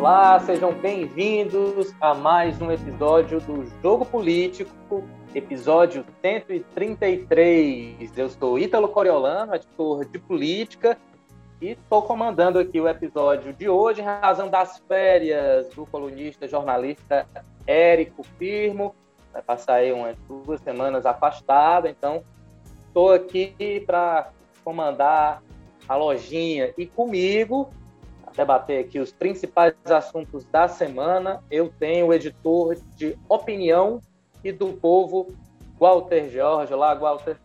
Olá, sejam bem-vindos a mais um episódio do Jogo Político, episódio 133. Eu sou Ítalo Coriolano, editor de política, e estou comandando aqui o episódio de hoje em razão das férias do colunista jornalista Érico Firmo. Vai passar aí umas duas semanas afastado, então estou aqui para comandar a lojinha e comigo debater aqui os principais assuntos da semana, eu tenho o editor de opinião e do povo, Walter Jorge. Olá, Walter.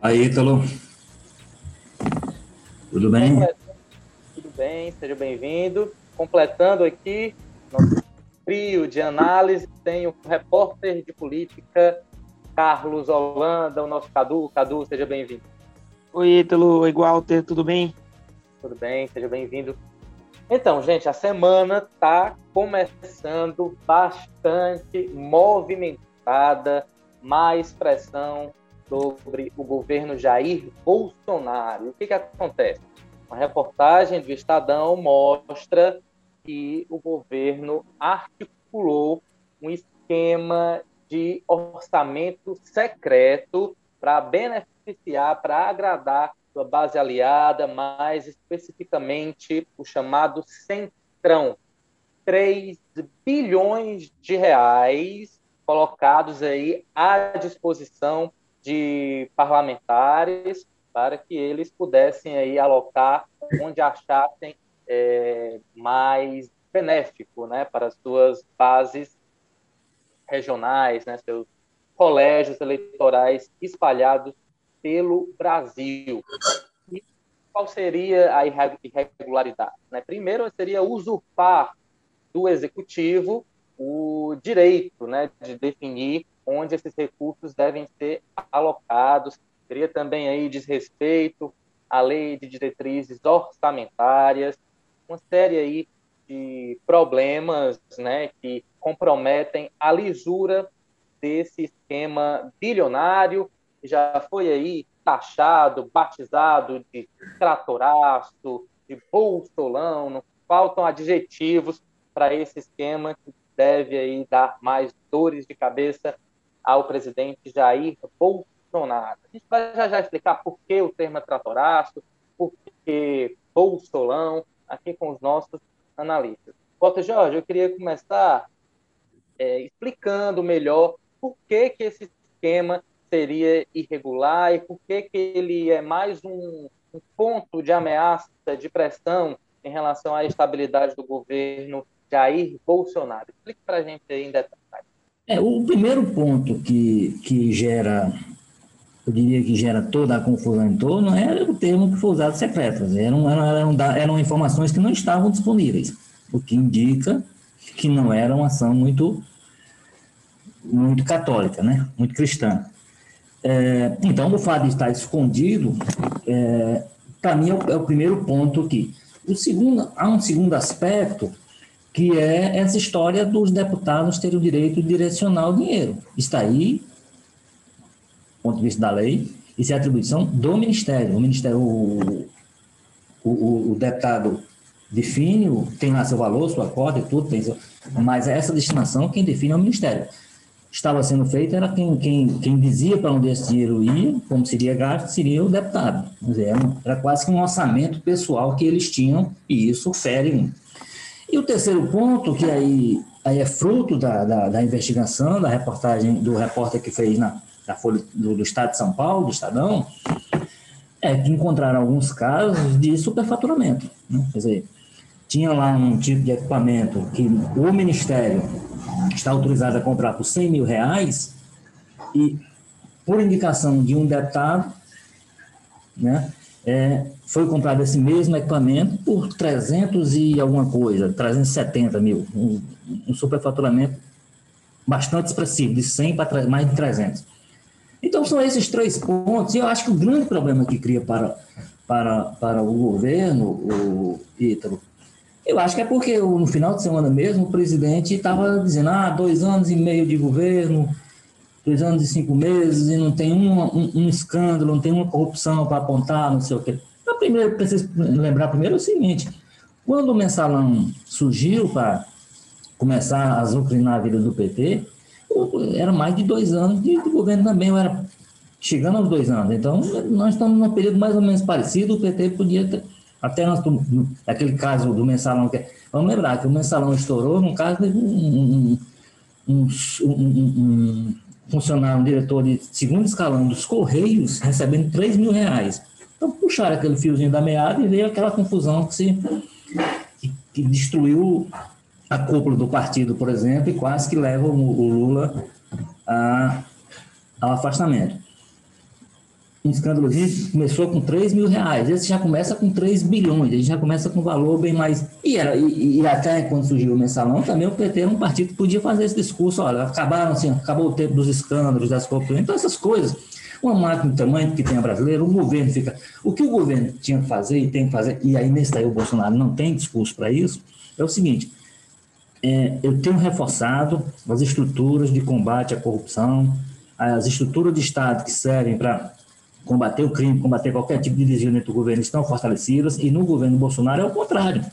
Aí, Ítalo. Tudo bem? Tudo bem, seja bem-vindo. Completando aqui nosso trio de análise, tem o repórter de política Carlos Holanda, o nosso Cadu. Cadu, seja bem-vindo. Oi, Ítalo. Oi, Walter. Tudo bem? Tudo bem, seja bem-vindo. Então, gente, a semana está começando bastante movimentada, mais pressão sobre o governo Jair Bolsonaro. O que, que acontece? Uma reportagem do Estadão mostra que o governo articulou um esquema de orçamento secreto para beneficiar, para agradar sua base aliada, mais especificamente o chamado Centrão. 3 bilhões de reais colocados aí à disposição de parlamentares para que eles pudessem aí alocar onde achassem é, mais benéfico né, para as suas bases regionais, né, seus colégios eleitorais espalhados pelo Brasil. E qual seria a irregularidade? Né? Primeiro, seria usurpar do executivo o direito né, de definir onde esses recursos devem ser alocados. Seria também aí desrespeito à lei de diretrizes orçamentárias, uma série aí de problemas né, que comprometem a lisura desse esquema bilionário já foi aí taxado, batizado de tratoraço, de bolsolão, não faltam adjetivos para esse esquema que deve aí dar mais dores de cabeça ao presidente Jair Bolsonaro. A gente vai já, já explicar por que o termo é tratoraço, por que bolsolão, aqui com os nossos analistas. Walter Jorge, eu queria começar é, explicando melhor por que, que esse esquema seria irregular e por que, que ele é mais um, um ponto de ameaça, de pressão em relação à estabilidade do governo Jair Bolsonaro. Explique para a gente aí em detalhes. É, o primeiro ponto que, que gera, eu diria que gera toda a confusão em torno, é o termo que foi usado secretas. Eram, eram, eram, eram informações que não estavam disponíveis, o que indica que não era uma ação muito, muito católica, né? muito cristã. É, então, o fato de estar escondido, é, para mim, é o, é o, primeiro ponto aqui. O segundo, há um segundo aspecto, que é essa história dos deputados terem o direito de direcionar o dinheiro. Está aí, do ponto de vista da lei, isso é atribuição do Ministério. O Ministério, o, o, o deputado define, tem lá seu valor, sua cota e tudo, tem seu, mas essa destinação quem define é o Ministério estava sendo feito era quem, quem, quem dizia para onde esse dinheiro ia, como seria gasto, seria o deputado. Era, era quase que um orçamento pessoal que eles tinham, e isso fere muito. E o terceiro ponto, que aí, aí é fruto da, da, da investigação, da reportagem do repórter que fez na, da Folha do, do Estado de São Paulo, do Estadão, é que encontraram alguns casos de superfaturamento. Né? Quer dizer, tinha lá um tipo de equipamento que o Ministério está autorizado a comprar por 100 mil reais e, por indicação de um deputado, né, é, foi comprado esse mesmo equipamento por 300 e alguma coisa, 370 mil, um, um superfaturamento bastante expressivo, de 100 para mais de 300. Então, são esses três pontos, e eu acho que o grande problema que cria para, para, para o governo, o Ítalo, eu acho que é porque no final de semana mesmo o presidente estava dizendo, ah, dois anos e meio de governo, dois anos e cinco meses, e não tem um, um, um escândalo, não tem uma corrupção para apontar, não sei o quê. Mas primeiro, preciso lembrar primeiro o seguinte, Quando o mensalão surgiu para começar a azucrinar a vida do PT, era mais de dois anos de, de governo também, era chegando aos dois anos. Então, nós estamos num período mais ou menos parecido, o PT podia ter, até nós, aquele caso do mensalão, que, vamos lembrar que o mensalão estourou, no caso, um, um, um, um funcionário, um diretor de segundo escalão dos Correios, recebendo 3 mil reais. Então, puxaram aquele fiozinho da meada e veio aquela confusão que, se, que, que destruiu a cúpula do partido, por exemplo, e quase que leva o, o Lula a, ao afastamento. Um escândalo começou com 3 mil reais, esse já começa com 3 bilhões, ele já começa com um valor bem mais. E, era, e, e, até quando surgiu o mensalão, também o PT era um partido que podia fazer esse discurso: olha, acabaram assim, acabou o tempo dos escândalos, das corrupções, então essas coisas. Uma máquina do tamanho que tem a brasileira, o governo fica. O que o governo tinha que fazer e tem que fazer, e aí nesse daí o Bolsonaro não tem discurso para isso, é o seguinte: é, eu tenho reforçado as estruturas de combate à corrupção, as estruturas de Estado que servem para combater o crime, combater qualquer tipo de desvio dentro do governo estão fortalecidas, e no governo Bolsonaro é o contrário.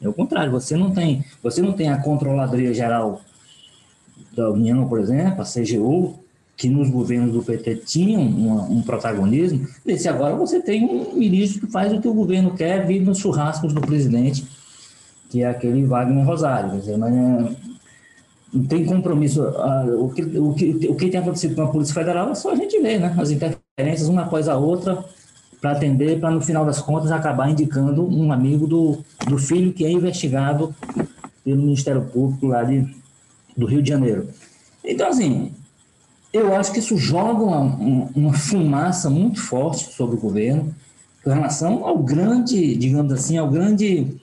É o contrário, você não tem, você não tem a controladoria geral da União, por exemplo, a CGU, que nos governos do PT tinham um protagonismo, nesse agora você tem um ministro que faz o que o governo quer, vir nos churrascos do presidente, que é aquele Wagner Rosário. Quer dizer, mas é, não tem compromisso. o, que, o, que, o que tem acontecido com a Polícia Federal é só a gente ver, né? As interferências uma após a outra para atender, para no final das contas acabar indicando um amigo do, do filho que é investigado pelo Ministério Público lá de, do Rio de Janeiro. Então, assim, eu acho que isso joga uma, uma fumaça muito forte sobre o governo em relação ao grande, digamos assim, ao grande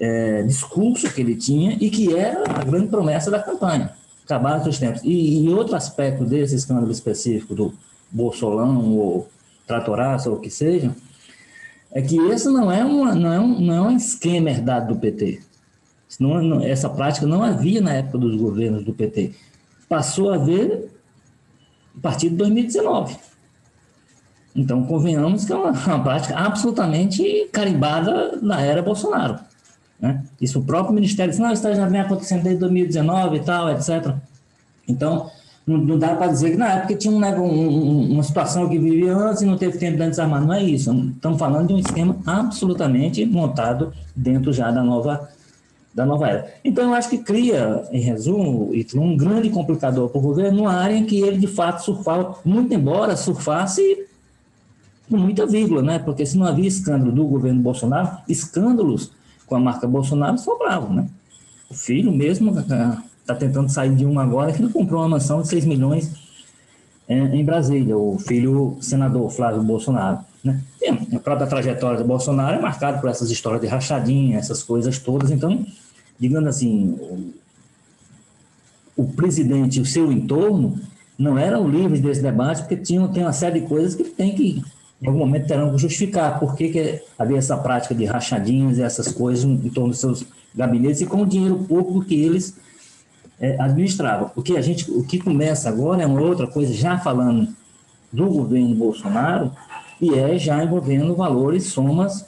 é, discurso que ele tinha e que era a grande promessa da campanha, acabar com os tempos. E, e outro aspecto desse escândalo específico do Bolsolão ou Tratoraço ou o que seja, é que esse não é, uma, não é, um, não é um esquema herdado do PT. Não, essa prática não havia na época dos governos do PT. Passou a haver a partir de 2019. Então, convenhamos que é uma, uma prática absolutamente carimbada na era Bolsonaro. Né? Isso o próprio Ministério disse, não, isso já vem acontecendo desde 2019 e tal, etc. Então, não, não dá para dizer que na época tinha um, um, uma situação que vivia antes e não teve tempo de desarmar. Não é isso. Estamos falando de um esquema absolutamente montado dentro já da nova da nova era. Então, eu acho que cria, em resumo, um grande complicador para o governo, numa área em que ele, de fato, surfava, muito embora surfasse com muita vírgula, né? porque se não havia escândalo do governo Bolsonaro, escândalos com a marca Bolsonaro sobravam. Né? O filho mesmo está tá tentando sair de um agora que não comprou uma mansão de 6 milhões é, em Brasília, o filho senador Flávio Bolsonaro. Né? E a própria trajetória do Bolsonaro é marcada por essas histórias de rachadinha, essas coisas todas. Então, digamos assim, o, o presidente e o seu entorno não eram livres desse debate, porque tinham, tem uma série de coisas que tem que, em algum momento, terão que justificar por que, que havia essa prática de rachadinhas e essas coisas em torno dos seus gabinetes e com o dinheiro público que eles é, administravam. O que a gente, o que começa agora é uma outra coisa, já falando do governo Bolsonaro, e é já envolvendo valores, somas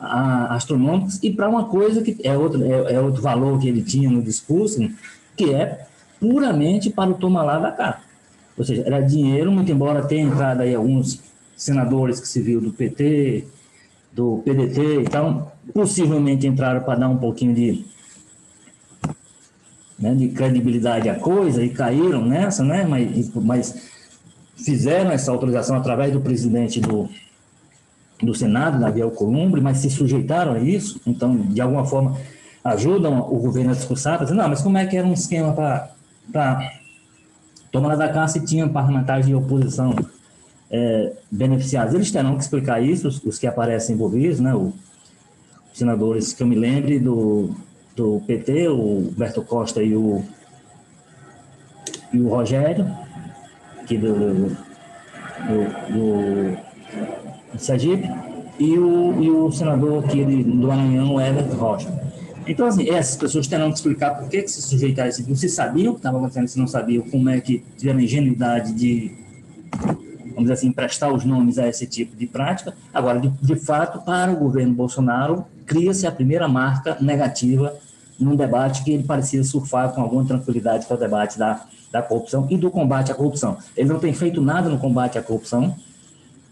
a, astronômicos, e para uma coisa que é outro, é, é, outro valor que ele tinha no discurso, que é puramente para o tomar lá da cá. Ou seja, era dinheiro, muito embora tenha entrado aí alguns senadores que se viu do PT, do PDT e tal, possivelmente entraram para dar um pouquinho de, né, de credibilidade à coisa e caíram nessa, né, mas, mas fizeram essa autorização através do presidente do, do Senado, Davi Alcolumbre, mas se sujeitaram a isso, então, de alguma forma, ajudam o governo a discursar, dizendo, não, mas como é que era um esquema para tomar da casa se tinha parlamentares de oposição é, beneficiados? Eles terão que explicar isso, os, os que aparecem envolvidos, né, os senadores que eu me lembre do, do PT, o Berto Costa e o, e o Rogério, aqui do, do, do, do Sergipe, e o, e o senador aqui do Maranhão, Everton Rocha. Então, assim, essas pessoas terão que explicar por que, que se sujeitaram a esse tipo. Se sabiam o que estava acontecendo, se não sabiam, como é que tiveram ingenuidade de, vamos dizer assim, prestar os nomes a esse tipo de prática. Agora, de, de fato, para o governo Bolsonaro, cria-se a primeira marca negativa num debate que ele parecia surfar com alguma tranquilidade, que é o debate da, da corrupção e do combate à corrupção. Ele não tem feito nada no combate à corrupção,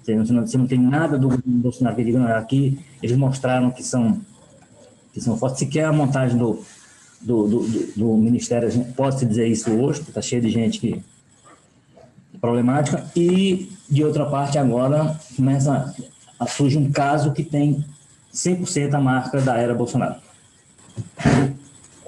você não, você não tem nada do governo Bolsonaro que aqui eles mostraram que são, que são fortes, sequer a montagem do, do, do, do, Ministério, pode-se dizer isso hoje, está cheio de gente que problemática, e de outra parte agora começa a surgir um caso que tem 100% a marca da era Bolsonaro.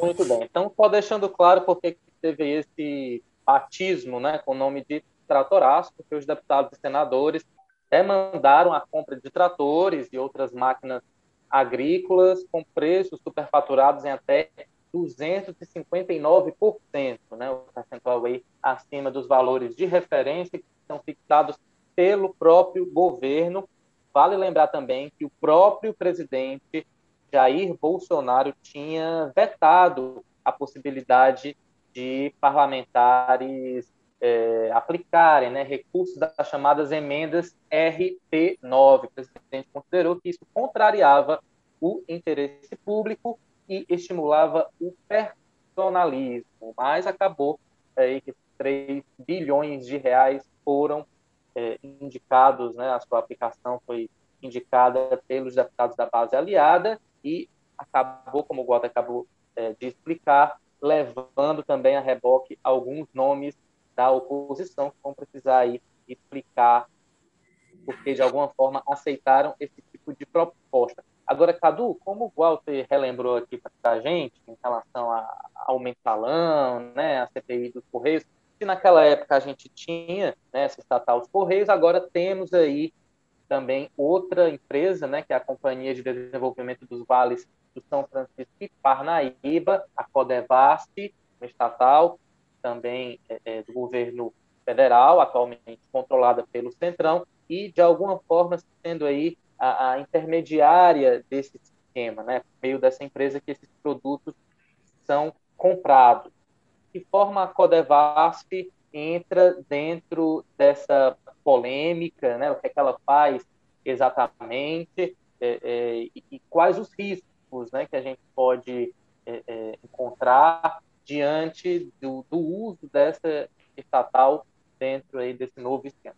Muito bem. Então, só deixando claro porque teve esse batismo né, com o nome de tratoraço, porque os deputados e senadores demandaram a compra de tratores e outras máquinas agrícolas com preços superfaturados em até 259%, né, o percentual aí acima dos valores de referência que são fixados pelo próprio governo. Vale lembrar também que o próprio presidente Jair Bolsonaro tinha vetado a possibilidade de parlamentares é, aplicarem né, recursos das chamadas emendas RP9. O presidente considerou que isso contrariava o interesse público e estimulava o personalismo, mas acabou aí que 3 bilhões de reais foram é, indicados, né, a sua aplicação foi indicada pelos deputados da base aliada e acabou, como o Walter acabou é, de explicar, levando também a reboque alguns nomes da oposição que vão precisar aí explicar porque de alguma forma aceitaram esse tipo de proposta. Agora, Cadu, como o Walter relembrou aqui para a gente, em relação ao mensalão, né, a CPI dos Correios, que naquela época a gente tinha né, essa estatal dos Correios, agora temos aí também outra empresa, né, que é a Companhia de Desenvolvimento dos Vales do São Francisco e Parnaíba, a Codevasp, uma estatal também é, é, do governo federal, atualmente controlada pelo Centrão, e de alguma forma sendo aí a, a intermediária desse sistema, né, por meio dessa empresa que esses produtos são comprados. Que forma a Codevasp entra dentro dessa polêmica, né, o que, é que ela faz exatamente é, é, e, quais os riscos né, que a gente pode é, é encontrar diante do, do, uso dessa estatal dentro aí desse novo esquema.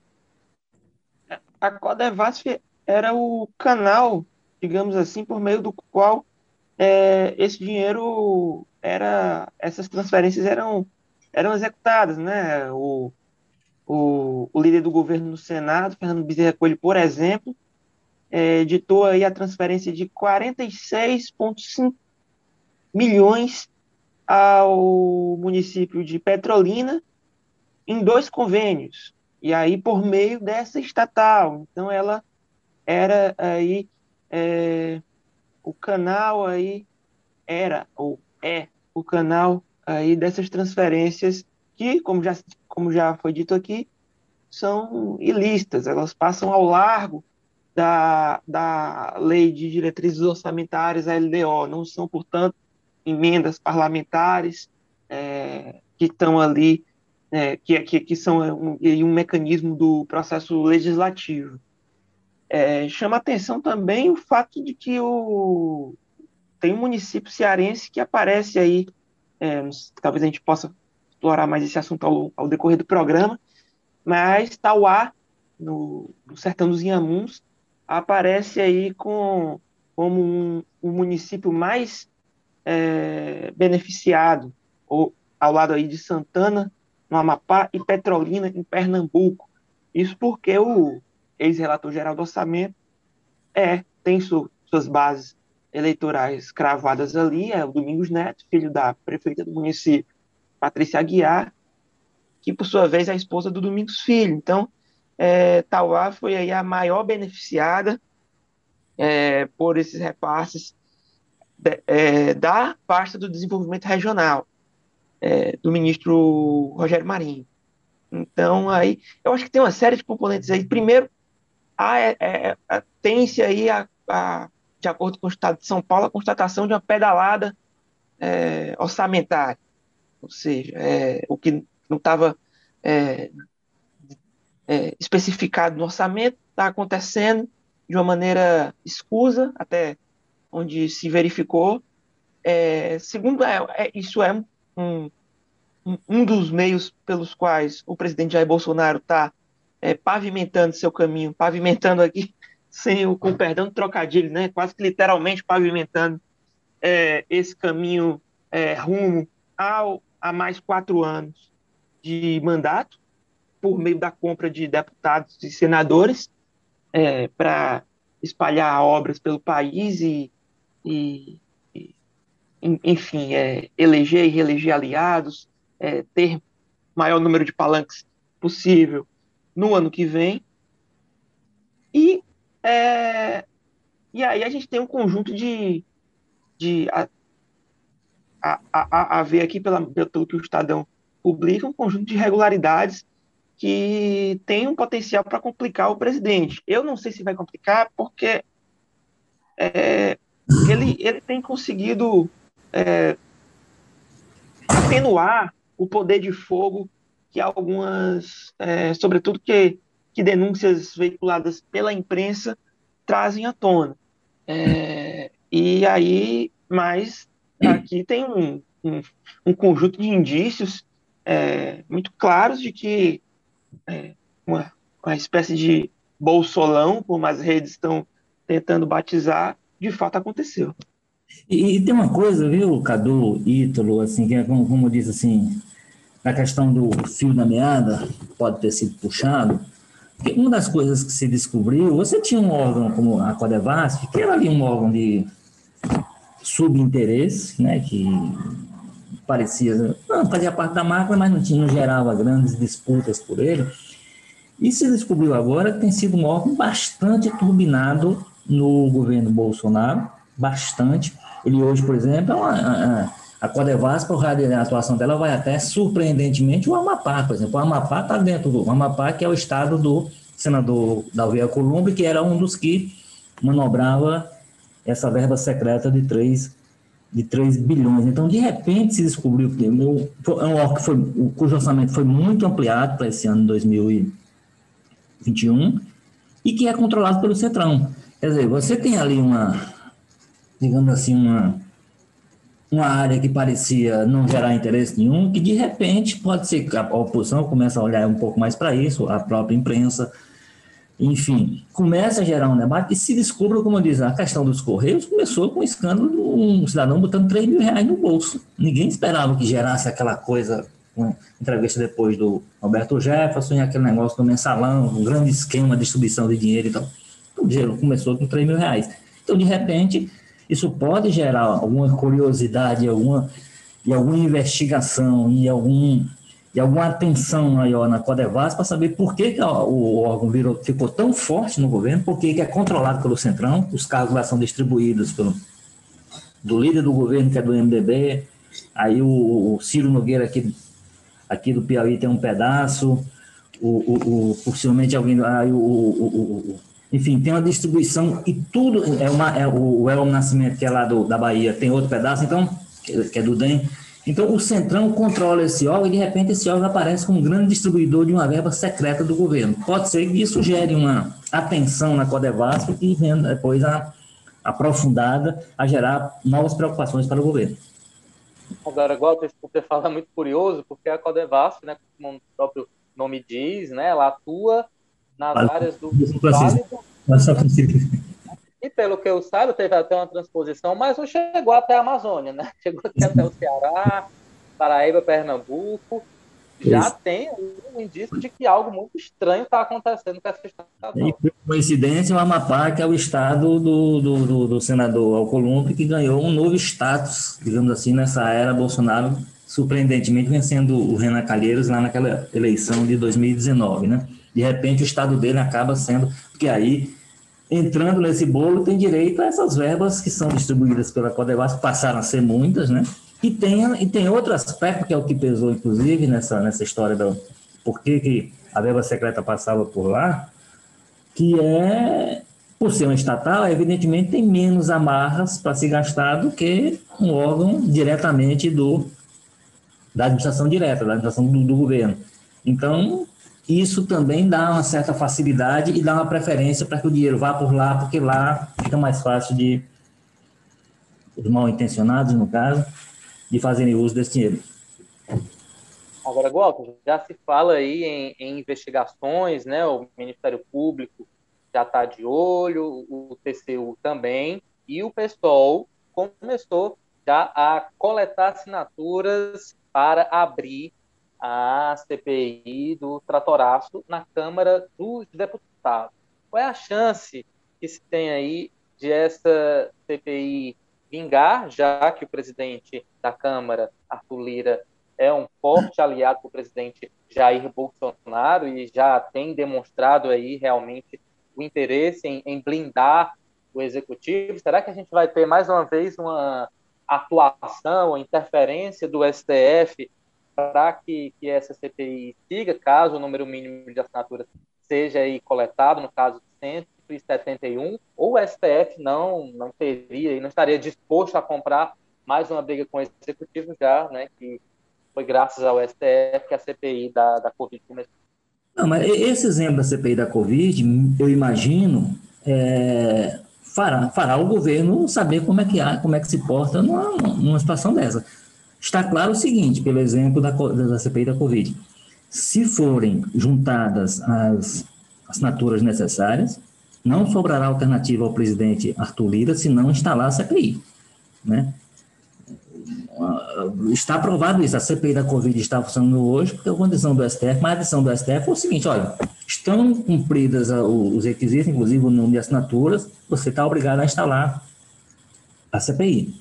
A Codevasp era o canal, digamos assim, por meio do qual é, esse dinheiro era, essas transferências eram, eram executadas, né? O, o, o líder do governo no Senado, Fernando Bezerra Coelho, por exemplo, é, editou aí a transferência de 46,5 milhões ao município de Petrolina em dois convênios, e aí por meio dessa estatal. Então ela era aí é, o canal aí era ou é o canal aí dessas transferências que, como já, como já foi dito aqui, são ilícitas, elas passam ao largo da, da Lei de Diretrizes Orçamentárias, a LDO, não são, portanto, emendas parlamentares é, que estão ali, é, que, que, que são um, um mecanismo do processo legislativo. É, chama atenção também o fato de que o, tem um município cearense que aparece aí, é, talvez a gente possa explorar mais esse assunto ao, ao decorrer do programa, mas Tauá, no, no sertão dos Inhamuns, aparece aí com, como um, município mais é, beneficiado, ou, ao lado aí de Santana, no Amapá, e Petrolina, em Pernambuco. Isso porque o, ex-relator geral do orçamento, é, tem su, suas bases eleitorais cravadas ali, é o Domingos Neto, filho da prefeita do município, Patrícia Aguiar, que por sua vez é a esposa do Domingos Filho. Então, é, Tauá foi aí a maior beneficiada é, por esses repasses de, é, da pasta do desenvolvimento regional é, do ministro Rogério Marinho. Então, aí, eu acho que tem uma série de componentes aí. Primeiro, é, é, tem-se aí, a, a, de acordo com o Estado de São Paulo, a constatação de uma pedalada é, orçamentária, ou seja, é, o que não estava é, é, especificado no orçamento está acontecendo de uma maneira escusa, até onde se verificou. É, segundo, é, é, isso é um, um, dos meios pelos quais o presidente Jair Bolsonaro está pavimentando seu caminho, pavimentando aqui, sem o, com perdão do trocadilho, né, quase que literalmente pavimentando esse caminho rumo ao, a mais quatro anos de mandato, por meio da compra de deputados e senadores, é, para espalhar obras pelo país e, e, e enfim, é, eleger e reeleger aliados, é, ter maior número de palanques possível no ano que vem. E, é, e aí a gente tem um conjunto de, de a, a, a, ver aqui pela, pelo que o Estadão publica, um conjunto de irregularidades que tem um potencial para complicar o presidente. Eu não sei se vai complicar, porque é, ele, ele tem conseguido é, atenuar o poder de fogo que algumas, é, sobretudo que, que denúncias veiculadas pela imprensa trazem à tona. É, e aí, mas aqui tem um, um, um conjunto de indícios é, muito claros de que é, uma, uma espécie de bolsolão, como as redes estão tentando batizar, de fato aconteceu. E, e tem uma coisa, viu, Cadu, Ítalo, assim, que é como, como diz assim, a questão do fio da meada, pode ter sido puxado, porque uma das coisas que se descobriu, você tinha um órgão como a Codevasf, que era ali um órgão de subinteresse, né, que parecia, não, fazia parte da máquina, mas não, tinha, não gerava grandes disputas por ele. E se descobriu agora que tem sido um órgão bastante turbinado no governo Bolsonaro, bastante. Ele hoje, por exemplo, é uma, a, a Codevasp, por rádio de atuação dela, vai até surpreendentemente o Amapá, por exemplo. O Amapá está dentro do o Amapá, que é o estado do senador Dalvia Columbre, que era um dos que manobrava essa verba secreta de 3 de 3 bilhões. Então, de repente, se descobriu que é um órgão que foi, cujo orçamento foi muito ampliado para esse ano 2021 e que é controlado pelo Centrão. Quer dizer, você tem ali uma, digamos assim, uma, uma área que parecia não gerar interesse nenhum, que de repente pode ser que a oposição comece a olhar um pouco mais para isso, a própria imprensa, enfim, começa a gerar um debate e se descobre, como disse, a questão dos Correios começou com o escândalo de um cidadão botando 3 mil reais no bolso. Ninguém esperava que gerasse aquela coisa, entrevista depois do Roberto Jefferson e aquele negócio do mensalão, um grande esquema de distribuição de dinheiro e tal. Então, o dinheiro começou com 3 mil reais. Então, de repente, isso pode gerar alguma curiosidade, alguma, e alguma investigação, e algum e alguma atenção maior na Codevas para saber por que, que o órgão virou, ficou tão forte no governo, por que, que é controlado pelo Centrão, os cargos lá são distribuídos pelo do líder do governo, que é do MDB, aí o, o Ciro Nogueira aqui, aqui do Piauí tem um pedaço, o, o, o possivelmente alguém, aí o, o, enfim, tem uma distribuição e tudo, é uma, é, o Elmo Nascimento, que é lá do, da Bahia, tem outro pedaço, então, que é do DEM, então, o Centrão controla esse órgão e, de repente, esse órgão aparece como um grande distribuidor de uma verba secreta do governo. Pode ser que isso gere uma atenção na Codevasf e venha depois a, aprofundada a gerar novas preocupações para o governo. Agora, igual o fala é muito curioso, porque a Codevasf, né, como o próprio nome diz, né, ela atua nas vale, áreas do Vale do... E pelo que eu saiba, teve até uma transposição, mas não chegou até a Amazônia, né? Chegou até o Ceará, Paraíba, Pernambuco. Já Isso. tem um indício de que algo muito estranho está acontecendo com essa estação. E por coincidência, o Amapá, que é o estado do, do, do, do senador Alcolumbre, que ganhou um novo status, digamos assim, nessa era Bolsonaro, surpreendentemente vencendo o Renan Calheiros lá naquela eleição de 2019, né? De repente, o estado dele acaba sendo, porque aí entrando nesse bolo tem direito a essas verbas que são distribuídas pela Codevas, que passaram a ser muitas, né? E tem, e tem outro aspecto que é o que pesou, inclusive, nessa, nessa história da por que, que a verba secreta passava por lá, que é, por ser uma estatal, evidentemente tem menos amarras para se gastar do que um órgão diretamente do, da administração direta, da administração do, do governo. Então, isso também dá uma certa facilidade e dá uma preferência para que o dinheiro vá por lá, porque lá fica mais fácil de, os mal intencionados, no caso, de fazerem uso desse dinheiro. Agora, Walter, já se fala aí em, em investigações, né? O Ministério Público já está de olho, o TCU também, e o PSOL começou já a coletar assinaturas para abrir a CPI do tratoraço na Câmara dos Deputados. Qual é a chance que se tem aí de essa CPI vingar, já que o presidente da Câmara, Arthur Lira, é um forte aliado do presidente Jair Bolsonaro e já tem demonstrado aí realmente o interesse em, em blindar o executivo. Será que a gente vai ter mais uma vez uma atuação, interferência do STF para que, que essa CPI siga, caso o número mínimo de assinaturas seja aí coletado, no caso de 171, ou o STF não, não teria e não estaria disposto a comprar mais uma briga com o executivo já, né, que foi graças ao STF que a CPI da, da Covid começou. Não, mas esse exemplo da CPI da Covid, eu imagino, é, fará, fará o governo saber como é que, há, como é que se porta numa, numa situação dessa. Está claro o seguinte, pelo exemplo da, da CPI da Covid, se forem juntadas as assinaturas necessárias, não sobrará alternativa ao presidente Arthur Lira se não instalar a CPI. Né? está aprovado isso, a CPI da Covid está funcionando hoje, porque a condição do STF, mas a decisão do STF foi o seguinte, olha, estão cumpridas os requisitos, inclusive o número de assinaturas, você está obrigado a instalar a CPI.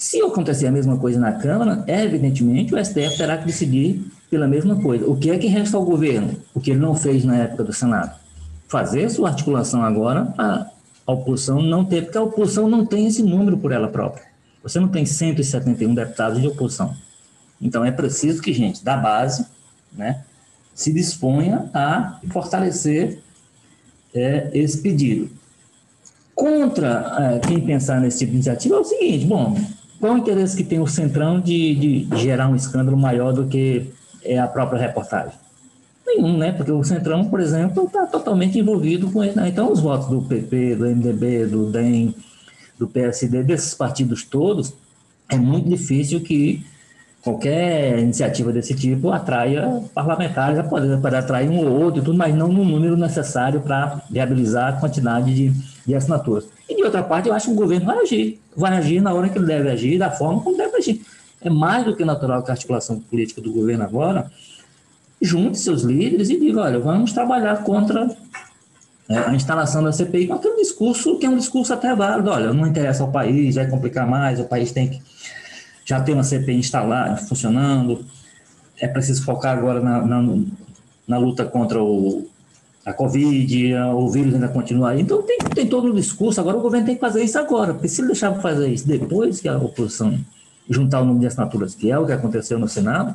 Se acontecer a mesma coisa na Câmara, evidentemente o STF terá que decidir pela mesma coisa. O que é que resta ao governo? O que ele não fez na época do Senado? Fazer sua articulação agora para a oposição não ter, porque a oposição não tem esse número por ela própria. Você não tem 171 deputados de oposição. Então é preciso que gente da base, né, se disponha a fortalecer é, esse pedido. Contra é, quem pensar nesse tipo de iniciativa é o seguinte: bom, qual o interesse que tem o Centrão de, de gerar um escândalo maior do que é a própria reportagem? Nenhum, né? Porque o Centrão, por exemplo, está totalmente envolvido com ele. Né? Então, os votos do PP, do MDB, do DEM, do PSD, desses partidos todos, é muito difícil que qualquer iniciativa desse tipo atraia parlamentares, pode, pode atrair um ou outro, tudo, mas não no número necessário para viabilizar a quantidade de, de assinaturas. E de outra parte, eu acho que o governo vai agir, vai agir na hora que ele deve agir, da forma como deve agir. É mais do que natural que a articulação política do governo agora junte seus líderes e diga, olha, vamos trabalhar contra é, a instalação da CPI com aquele discurso que é um discurso até válido. Olha, não interessa ao país, vai complicar mais, o país tem que já ter uma CPI instalada, funcionando, é preciso focar agora na, na, na luta contra o, a Covid, o vírus ainda continua. Então tem, tem todo o discurso, agora o governo tem que fazer isso agora, porque se ele deixar fazer isso depois que a oposição juntar o número de assinaturas, que é o que aconteceu no Senado,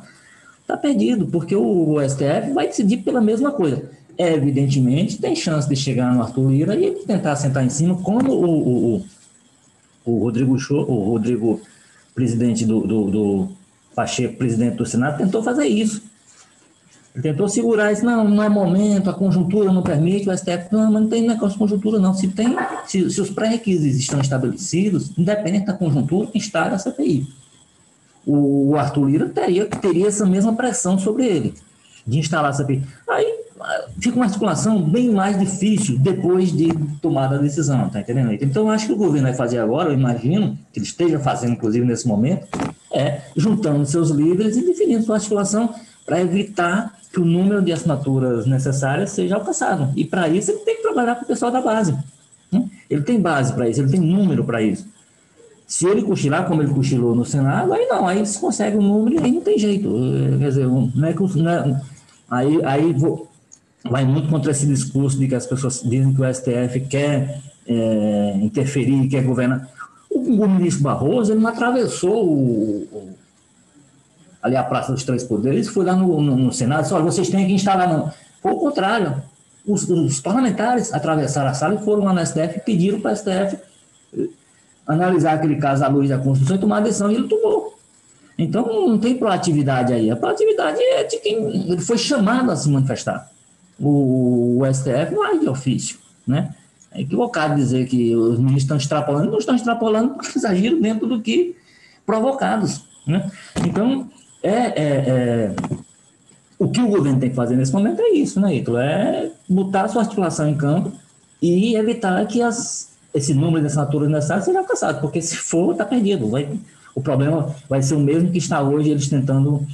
está perdido, porque o, o STF vai decidir pela mesma coisa evidentemente, tem chance de chegar no Arthur Lira e tentar sentar em cima, como o, o, o Rodrigo Show, o Rodrigo, presidente do, do, do Pacheco, presidente do Senado, tentou fazer isso. Tentou segurar isso, não, não é momento, a conjuntura não permite, o STF, não, mas não tem negócio de conjuntura, não. Se, tem, se, se os pré-requisitos estão estabelecidos, independente da conjuntura, instala a CPI. O, o Arthur Lira teria, teria essa mesma pressão sobre ele, de instalar a CPI. Aí fica uma articulação bem mais difícil depois de tomada a decisão, tá entendendo? Então, acho que o governo vai fazer agora, eu imagino, que ele esteja fazendo, inclusive, nesse momento, é juntando seus líderes e definindo sua articulação para evitar que o número de assinaturas necessárias seja alcançado. E, para isso, ele tem que trabalhar com o pessoal da base. Né? Ele tem base para isso, ele tem número para isso. Se ele cochilar como ele cochilou no Senado, aí não, aí se consegue um número e aí não tem jeito. Quer dizer, não é que... Não é, aí, aí vou, vai muito contra esse discurso de que as pessoas dizem que o STF quer é, interferir, quer governar. O, o, ministro Barroso ele não atravessou o, ali a Praça dos Três Poderes, foi lá no, no, no Senado e disse, olha, vocês têm que instalar, não. Foi o contrário. Os, os, parlamentares atravessaram a sala e foram lá no STF e pediram para o STF eh, analisar aquele caso à luz da Constituição e tomar a decisão, e ele tomou. Então, não tem proatividade aí. A proatividade é de quem ele foi chamado a se manifestar o, o STF não age de ofício, né? É equivocado dizer que os ministros estão extrapolando, não estão extrapolando porque eles agiram dentro do que provocados. Né? Então, é, é, é, o que o governo tem que fazer nesse momento é isso, né, Ítalo? É botar a sua articulação em campo e evitar que as, esse número de assinaturas necessárias seja alcançado, porque se for, está perdido. Vai, o problema vai ser o mesmo que está hoje eles tentando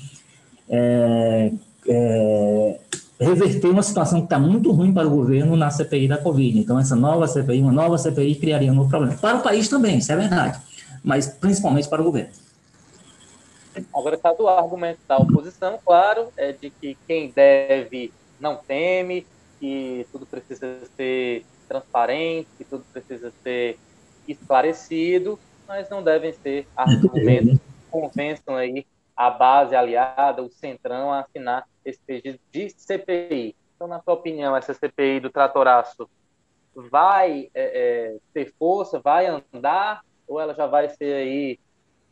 é, é, reverter uma situação que está muito ruim para o governo na CPI da Covid. Então, essa nova CPI, uma nova CPI, criaria um novo problema. Para o país também, isso é verdade, mas principalmente para o governo. Agora, está do argumento da oposição, claro, é de que quem deve não teme, que tudo precisa ser transparente, que tudo precisa ser esclarecido, mas não devem ser argumentos que convençam aí a base aliada, o Centrão, a assinar esse pedido de CPI. Então, na sua opinião, essa CPI do tratoraço vai é, é, ter força, vai andar, ou ela já vai ser aí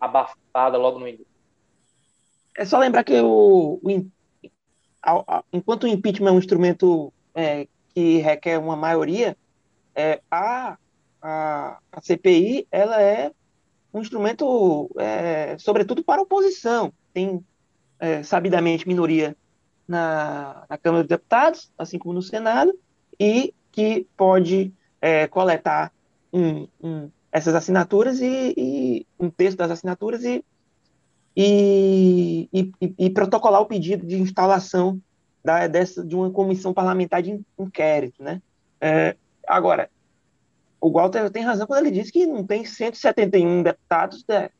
abafada logo no início? É só lembrar que o, o enquanto o impeachment é um instrumento é, que requer uma maioria, é, a, a, a CPI ela é um instrumento, é, sobretudo para a oposição. Tem, é, sabidamente, minoria na, na, Câmara dos Deputados, assim como no Senado, e que pode é, coletar um, um, essas assinaturas e, e, um texto das assinaturas e, e, e, protocolar o pedido de instalação da, dessa, de uma comissão parlamentar de inquérito. Né? É, agora, o Walter tem razão quando ele diz que não tem 171 deputados de,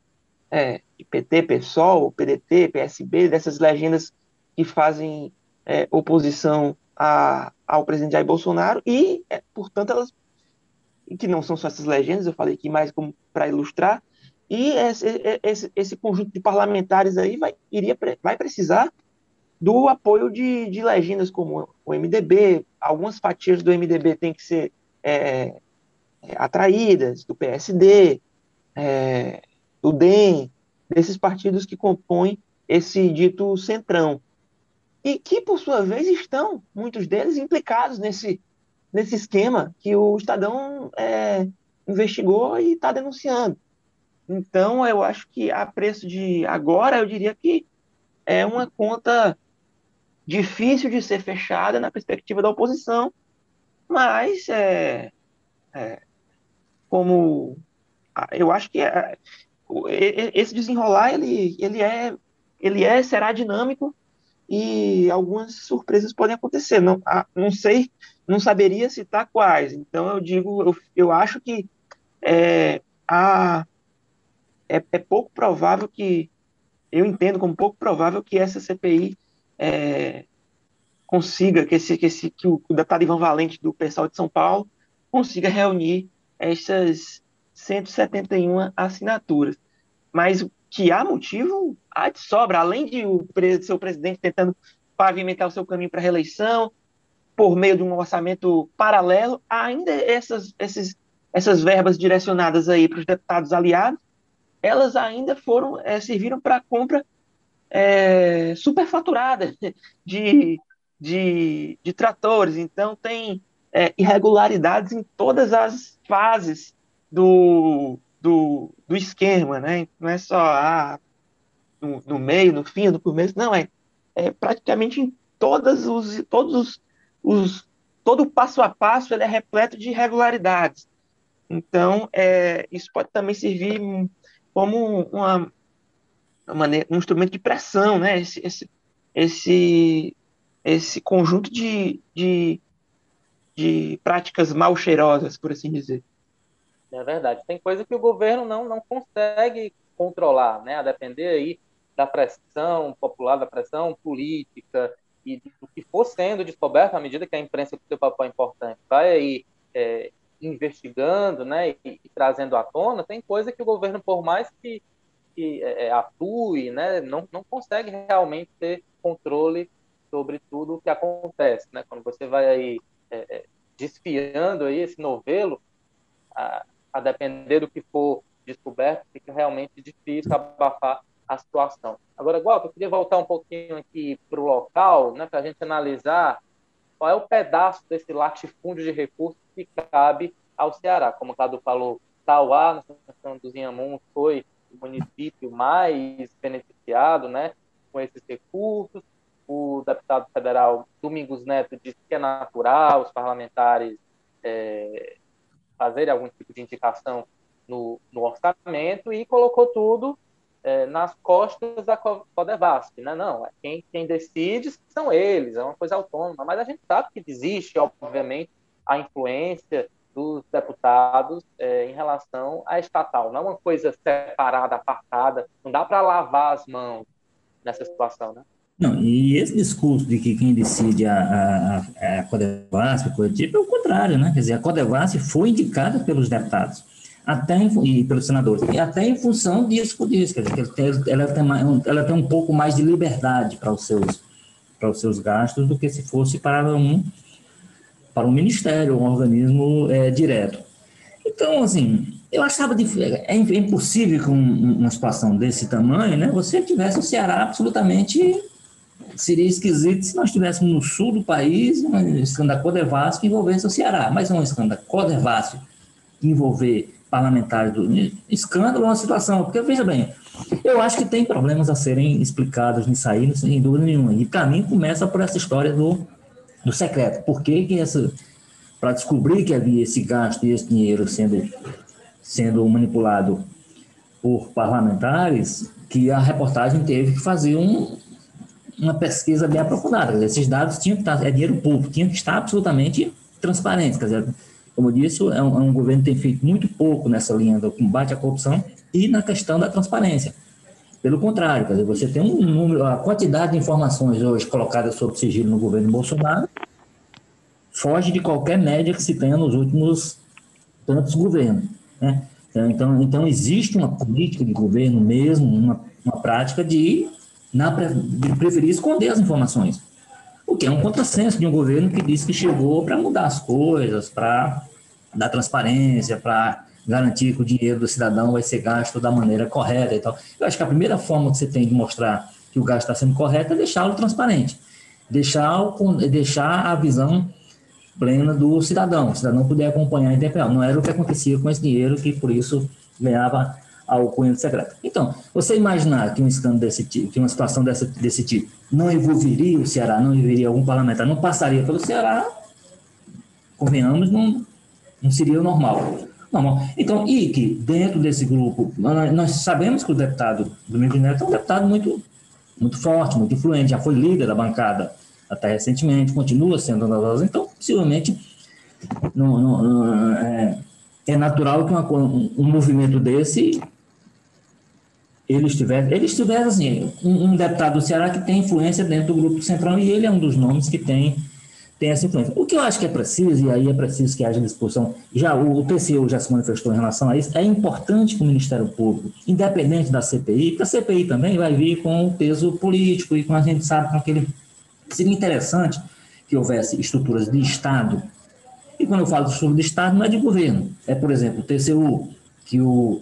é, de PT, PSOL, PDT, PSB, dessas legendas que fazem é, oposição a, ao presidente Jair Bolsonaro e, é, portanto, elas que não são só essas legendas, eu falei aqui mais para ilustrar, e esse, esse, esse, conjunto de parlamentares aí vai, iria, vai precisar do apoio de, de legendas como o MDB, algumas fatias do MDB têm que ser é, é, atraídas do PSD, é, do DEM, desses partidos que compõem esse dito centrão. E que, por sua vez, estão, muitos deles, implicados nesse, nesse esquema que o Estadão é, investigou e está denunciando. Então, eu acho que a preço de agora, eu diria que é uma conta difícil de ser fechada na perspectiva da oposição, mas é, é, como eu acho que é, esse desenrolar ele, ele é ele é será dinâmico e algumas surpresas podem acontecer. Não não sei não saberia citar quais. Então eu digo eu, eu acho que é, a, é, é pouco provável que eu entendo como pouco provável que essa CPI é, consiga que esse que esse que o, deputado Ivan Valente do pessoal de São Paulo consiga reunir essas 171 assinaturas. Mas que há motivo, há de sobra, além de o seu presidente tentando pavimentar o seu caminho para a reeleição, por meio de um orçamento paralelo, ainda essas, esses, essas verbas direcionadas aí para os deputados aliados, elas ainda foram, é, serviram para compra é, superfaturada de, de, de tratores. Então, tem é, irregularidades em todas as fases do, do, do esquema, né? Não é só ah, no, no meio, no fim, no começo, não, é, é praticamente em todas os, todos os, os todo o passo a passo ele é repleto de irregularidades. Então, é, isso pode também servir como uma, uma maneira, um instrumento de pressão, né? Esse, esse, esse, esse conjunto de, de de práticas mal cheirosas, por assim dizer. É verdade. Tem coisa que o governo não, não consegue controlar, né? A depender aí da pressão popular, da pressão política e do que for sendo descoberto à medida que a imprensa com seu papel importante vai aí é, investigando, né, e, e, trazendo à tona, tem coisa que o governo, por mais que, que é, é atue, né, não, não consegue realmente ter controle sobre tudo o que acontece, né? Quando você vai aí é, é, desfiando aí esse novelo, a, a, depender do que for descoberto, fica realmente difícil abafar a situação. Agora, igual, eu queria voltar um pouquinho aqui para o local, né, para a gente analisar qual é o pedaço desse latifúndio de recursos que cabe ao Ceará. Como o Cadu falou, Tauá, na São dos Inhamuns, foi o município mais beneficiado né, com esses recursos. O deputado federal Domingos Neto disse que é natural os parlamentares é, fazerem algum tipo de indicação no, no orçamento e colocou tudo é, nas costas da Codevasp, né? Não, é quem, quem decide são eles, é uma coisa autônoma, mas a gente sabe que existe, obviamente, a influência dos deputados é, em relação à estatal, não é uma coisa separada, apartada, não dá para lavar as mãos nessa situação, né? Não, e esse discurso de que quem decide a, a, a Codevasp, coisa tipo, é o contrário, né? Quer dizer, a Codevasp foi indicada pelos deputados até em, e pelos senadores, e até em função disso por isso, quer dizer, ela tem, ela tem um pouco mais de liberdade para os seus, para os seus gastos do que se fosse para um, para um ministério, um organismo é, direto. Então, assim, eu achava de, é, é impossível com uma situação desse tamanho, né, você tivesse o Ceará absolutamente seria esquisito se nós estivéssemos no sul do país, uma escândalo Codevasco envolvesse o Ceará, mas um escândalo Codevasco envolver parlamentares do escândalo é uma situação, porque veja bem, eu acho que tem problemas a serem explicados nisso aí, sem dúvida nenhuma. E para mim começa por essa história do, do secreto. Por que, que essa. Para descobrir que havia esse gasto e esse dinheiro sendo, sendo manipulado por parlamentares, que a reportagem teve que fazer um, uma pesquisa bem aprofundada. Esses dados tinham que estar, é dinheiro público, tinham que estar absolutamente transparentes. Quer dizer, como eu disse, é um, é um governo que tem feito muito pouco nessa linha do combate à corrupção e na questão da transparência. Pelo contrário, quer dizer, você tem um número, a quantidade de informações hoje colocadas sob sigilo no governo Bolsonaro foge de qualquer média que se tenha nos últimos tantos governos. Né? Então, então, existe uma política de governo mesmo, uma, uma prática de, na, de preferir esconder as informações. O que é um contrassenso de um governo que diz que chegou para mudar as coisas, para dar transparência, para garantir que o dinheiro do cidadão vai ser gasto da maneira correta e tal. Eu acho que a primeira forma que você tem de mostrar que o gasto está sendo correto é deixá-lo transparente, deixar, deixar a visão plena do cidadão, o cidadão puder acompanhar tempo real. Não era o que acontecia com esse dinheiro que, por isso, ganhava ao cunho secreto. Então, você imaginar que um escândalo desse tipo, que uma situação dessa, desse tipo não envolveria o Ceará, não envolveria algum parlamentar, não passaria pelo Ceará, convenhamos, não, não seria o normal. Normal. Então, e que dentro desse grupo, nós sabemos que o deputado Domingos Neto é um deputado muito, muito forte, muito influente, já foi líder da bancada até recentemente, continua sendo uma das então, possivelmente, não, não, não, é, é natural que uma, um, movimento desse eles tiveram, eles tiveram assim, um, um, deputado do Ceará que tem influência dentro do grupo central e ele é um dos nomes que tem, tem essa influência. O que eu acho que é preciso, e aí é preciso que haja discussão, já o, o TCU já se manifestou em relação a isso, é importante que o Ministério Público, independente da CPI, porque a CPI também vai vir com o peso político e com a gente sabe com aquele. Seria interessante que houvesse estruturas de Estado, e quando eu falo de estrutura de Estado, não é de governo, é, por exemplo, o TCU, que o,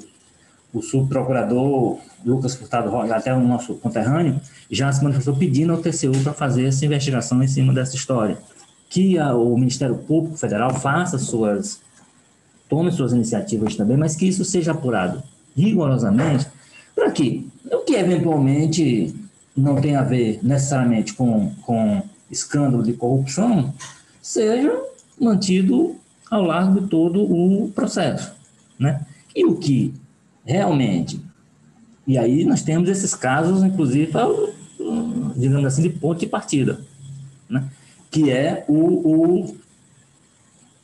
o subprocurador Lucas Furtado até o nosso conterrâneo, já se manifestou pedindo ao TCU para fazer essa investigação em cima dessa história. Que a, o Ministério Público Federal faça suas, tome suas iniciativas também, mas que isso seja apurado rigorosamente, para que o que eventualmente não tem a ver necessariamente com, com escândalo de corrupção, seja mantido ao largo de todo o processo. Né? E o que realmente e aí nós temos esses casos, inclusive, digamos assim, de ponto de partida, né? Que é o, o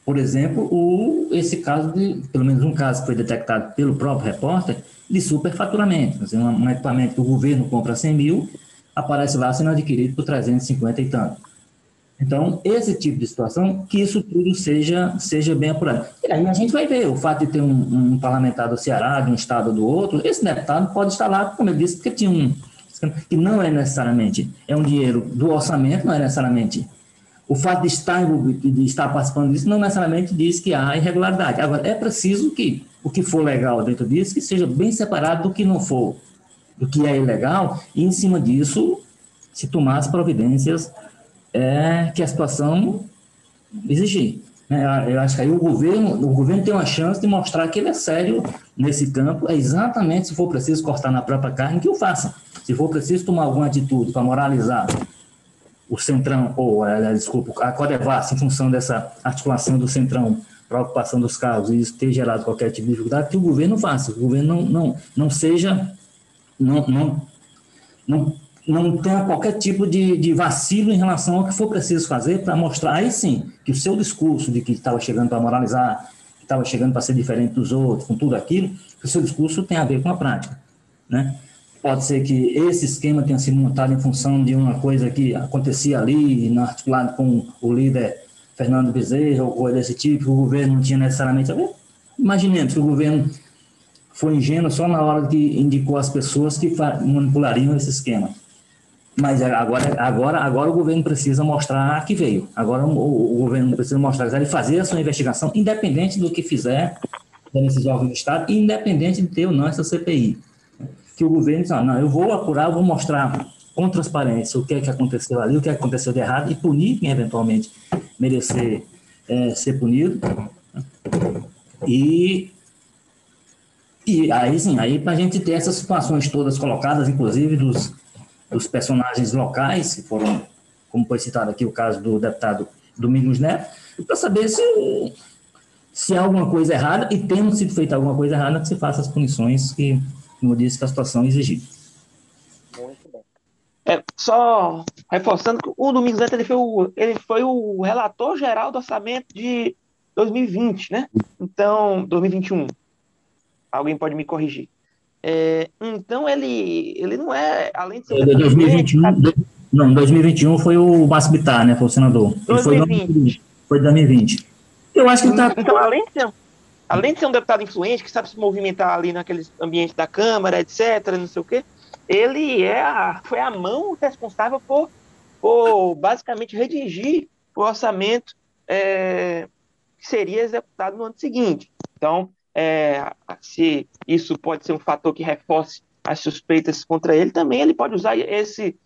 por exemplo, o, esse caso de, pelo menos um caso que foi detectado pelo próprio repórter, de superfaturamento. Assim, um, um equipamento que o governo compra 100 mil, aparece lá sendo adquirido por 350 e tanto. Então, esse tipo de situação, que isso tudo seja, seja bem apurado. E aí a gente vai ver, o fato de ter um, um parlamentar do Ceará, de um estado ou do outro, esse deputado pode estar lá, como eu disse, porque tinha um, que não é necessariamente, é um dinheiro do orçamento, não é necessariamente. O fato de estar de estar participando disso, não necessariamente diz que há irregularidade. Agora, é preciso que o que for legal dentro disso, que seja bem separado do que não for, do que é ilegal, e em cima disso se tomar as providências é que a situação exigir. Né? Eu acho que aí o governo, o governo tem uma chance de mostrar que ele é sério nesse campo, é exatamente se for preciso cortar na própria carne, que o faça. Se for preciso tomar alguma atitude para moralizar o Centrão, ou, eh, desculpa, a Codevas, em função dessa articulação do Centrão para a ocupação dos carros e isso ter gerado qualquer tipo de dificuldade, que o governo faça, que o governo não, não, não seja, não, não, não não tenha qualquer tipo de, de vacilo em relação ao que for preciso fazer para mostrar, aí sim, que o seu discurso de que estava chegando para moralizar, que estava chegando para ser diferente dos outros, com tudo aquilo, que o seu discurso tem a ver com a prática, né? Pode ser que esse esquema tenha sido montado em função de uma coisa que acontecia ali, articulado com o líder Fernando Bezerra, ou coisa desse tipo, que o governo não tinha necessariamente a ver. Imaginemos que o governo foi ingênuo só na hora que indicou as pessoas que manipulariam esse esquema. Mas agora, agora, agora o governo precisa mostrar que veio. Agora o, o governo precisa mostrar que ele fazer a sua investigação, independente do que fizer nesses órgãos do Estado, independente de ter ou não essa CPI. Que o governo diz, não, eu vou apurar, eu vou mostrar com transparência o que é que aconteceu ali, o que, é que aconteceu de errado e punir quem eventualmente merecer é, ser punido. E, e aí sim, aí para a gente ter essas situações todas colocadas, inclusive dos os personagens locais, que foram, como foi citado aqui o caso do deputado Domingos Neto, para saber se, se há alguma coisa errada e tendo sido feita alguma coisa errada, que se faça as punições que, como disse, que a situação exigir. Muito bem. É, só reforçando que o Domingos Neto ele foi o, ele foi o relator geral do orçamento de 2020, né? Então, 2021. Alguém pode me corrigir. É, então ele, ele não é, além de ser. 2021, não, 2021 foi o Bittar, né? Foi o senador. 2020. Foi, foi 2020. Eu acho que ele tá. Então, além de, ser, além de ser um deputado influente, que sabe se movimentar ali naquele ambiente da Câmara, etc., não sei o quê, ele é a, foi a mão responsável por, por basicamente redigir o orçamento é, que seria executado no ano seguinte. Então, é, se isso pode ser um fator que reforce as suspeitas contra ele, também ele pode usar esse,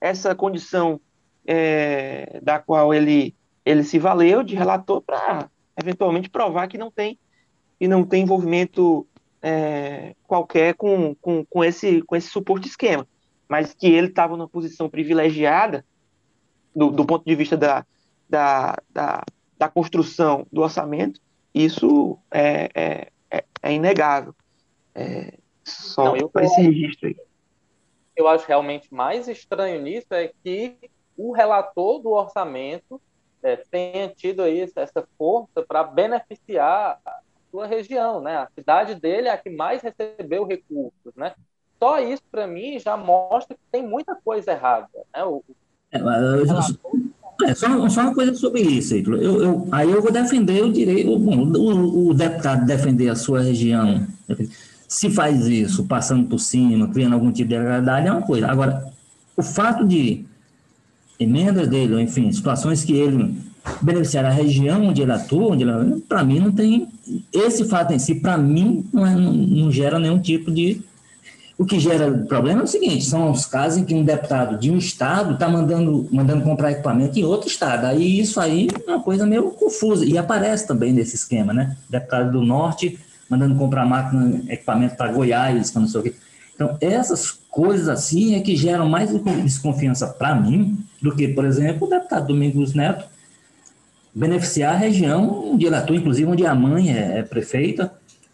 essa condição é, da qual ele, ele se valeu de relator para eventualmente provar que não tem que não tem envolvimento é, qualquer com, com, com, esse, com esse suposto esquema, mas que ele estava numa posição privilegiada do, do ponto de vista da, da, da, da construção do orçamento, isso é, é, é, é inegável. É, só Não, eu, esse registro aí. Eu acho realmente mais estranho nisso é que o relator do orçamento é, tenha tido aí essa força para beneficiar sua região, né? A cidade dele é a que mais recebeu recursos, né? Só isso para mim já mostra que tem muita coisa errada, né? O, é, é, só, só uma coisa sobre isso. Eu, eu, aí eu vou defender o direito, bom, o, o, deputado defender a sua região. Se faz isso, passando por cima, criando algum tipo de agradabilidade, é uma coisa. Agora, o fato de emendas dele, enfim, situações que ele beneficiar a região onde ele atua, onde para mim não tem. Esse fato em si, para mim, não, é, não, não gera nenhum tipo de o que gera problema é o seguinte: são os casos em que um deputado de um estado está mandando, mandando comprar equipamento em outro estado. Aí isso aí é uma coisa meio confusa. E aparece também nesse esquema, né? Deputado do norte mandando comprar máquina, equipamento para Goiás, para não sei o quê. Então, essas coisas assim é que geram mais desconfiança para mim do que, por exemplo, o deputado Domingos Neto beneficiar a região onde ele atua, inclusive onde a mãe é, é prefeita,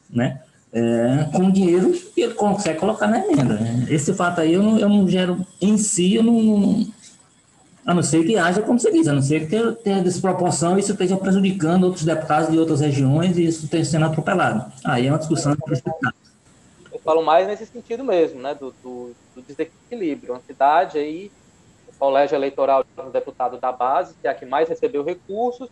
né? é, com dinheiro que ele consegue colocar na emenda. Né? Esse fato aí eu não, eu não gero em si, eu não, não, a não ser que haja, como você diz, a não ser que tenha, desproporção e isso esteja prejudicando outros deputados de outras regiões e isso esteja sendo atropelado. Aí é uma discussão Eu falo mais nesse sentido mesmo, né, do, do, do desequilíbrio. Uma cidade aí, colégio eleitoral do deputado da base, que é a que mais recebeu recursos,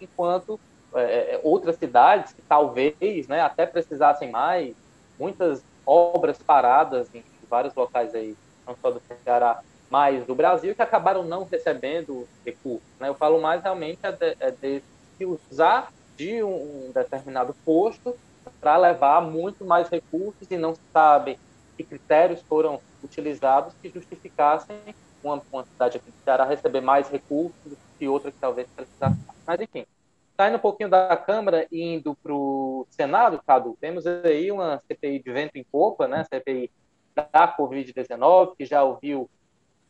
enquanto é, é, outras cidades que talvez né, até precisassem mais, muitas obras paradas em vários locais aí, não só do Ceará, mas do Brasil, que acabaram não recebendo recursos. Né? Eu falo mais realmente é de, é de usar de um, um determinado posto para levar muito mais recursos e não sabem que critérios foram utilizados que justificassem uma, uma cidade aqui do Ceará receber mais recursos que outra que talvez precisasse Mas, enfim, saindo um pouquinho da Câmara e indo para o Senado, Cadu, temos aí uma CPI de vento em popa, né? CPI da Covid-19, que já ouviu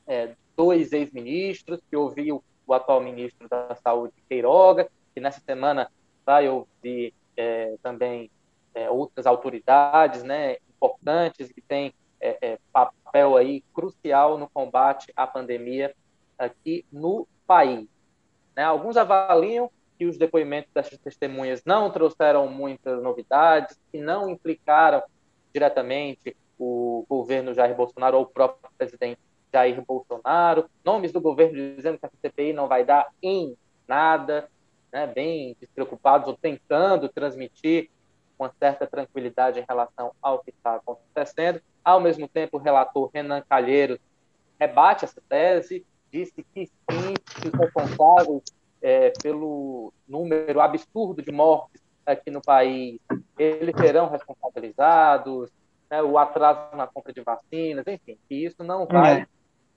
é, dois ex-ministros, que ouviu o atual ministro da Saúde, Queiroga, que nessa semana vai ouvir é, também é, outras autoridades né, importantes que têm é, é, papel aí crucial no combate à pandemia aqui no país. Né? Alguns avaliam que os depoimentos dessas testemunhas não trouxeram muitas novidades, que não implicaram diretamente o governo Jair Bolsonaro ou o próprio presidente Jair Bolsonaro, nomes do governo dizendo que a CPI não vai dar em nada, né, bem despreocupados ou tentando transmitir uma certa tranquilidade em relação ao que está acontecendo. Ao mesmo tempo, o relator Renan Calheiros rebate essa tese, disse que sim, que os responsáveis é, pelo número absurdo de mortes aqui no país, eles serão responsabilizados, né, o atraso na compra de vacinas, enfim, que isso não vai é.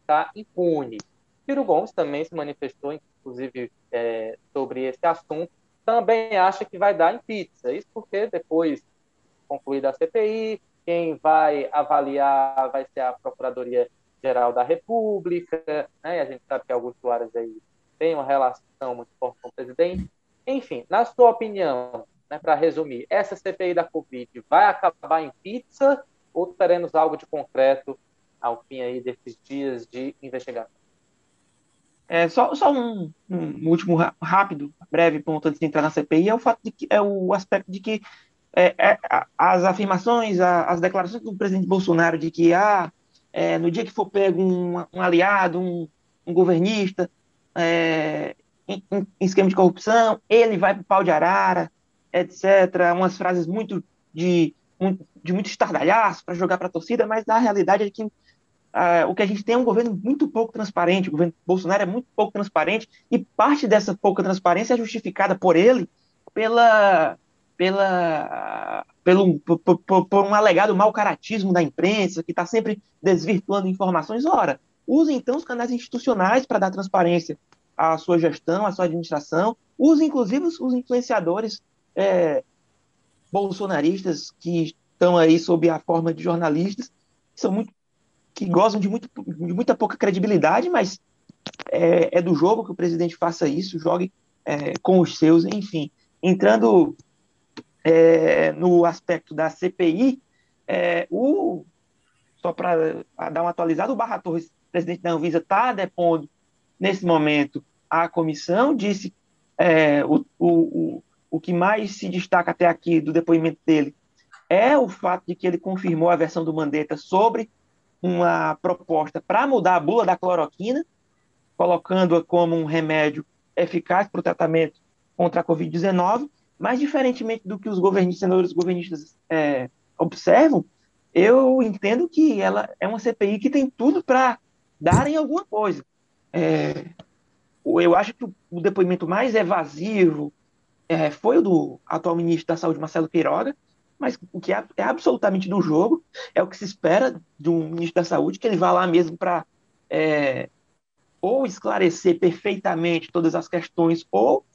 estar impune. Ciro Gomes também se manifestou, inclusive, é, sobre esse assunto, também acha que vai dar em pizza. Isso porque depois, concluída a CPI, quem vai avaliar vai ser a Procuradoria-Geral da República, né? a gente sabe que alguns usuários aí têm uma relação muito forte com o presidente. Enfim, na sua opinião, né, para resumir, essa CPI da Covid vai acabar em pizza ou teremos algo de concreto ao fim aí desses dias de investigação? É, só só um, um, último rápido, breve ponto antes de entrar na CPI é o fato de que é o aspecto de que é, é, as afirmações, as declarações do presidente Bolsonaro de que ah, é, no dia que for pego um, um aliado, um, um governista é, em, em, esquema de corrupção, ele vai para o pau de arara, etc. Umas frases muito de, de muito estardalhaço para jogar para a torcida, mas na realidade é que o que a gente tem é um governo muito pouco transparente, o governo Bolsonaro é muito pouco transparente, e parte dessa pouca transparência é justificada por ele pela, pela, pelo, por, por, por um alegado mau caratismo da imprensa, que está sempre desvirtuando informações. Ora, use então os canais institucionais para dar transparência à sua gestão, à sua administração, use inclusive os, influenciadores é, bolsonaristas que estão aí sob a forma de jornalistas, que são muito que gozam de, muito, de muita pouca credibilidade, mas é, é, do jogo que o presidente faça isso, jogue é, com os seus, enfim. Entrando é, no aspecto da CPI, é, o, só para dar uma atualizada, o Barra Torres, presidente da Anvisa, está depondo nesse momento a comissão, disse é, o, o, o que mais se destaca até aqui do depoimento dele é o fato de que ele confirmou a versão do Mandetta sobre uma proposta para mudar a bula da cloroquina, colocando-a como um remédio eficaz para o tratamento contra a Covid-19, mas diferentemente do que os governistas, senadores governistas é, observam, eu entendo que ela é uma CPI que tem tudo para darem alguma coisa. É, eu acho que o depoimento mais evasivo é, foi o do atual ministro da Saúde, Marcelo Queiroga, mas o que é, é, absolutamente do jogo é o que se espera de um ministro da Saúde, que ele vá lá mesmo para é, ou esclarecer perfeitamente todas as questões, ou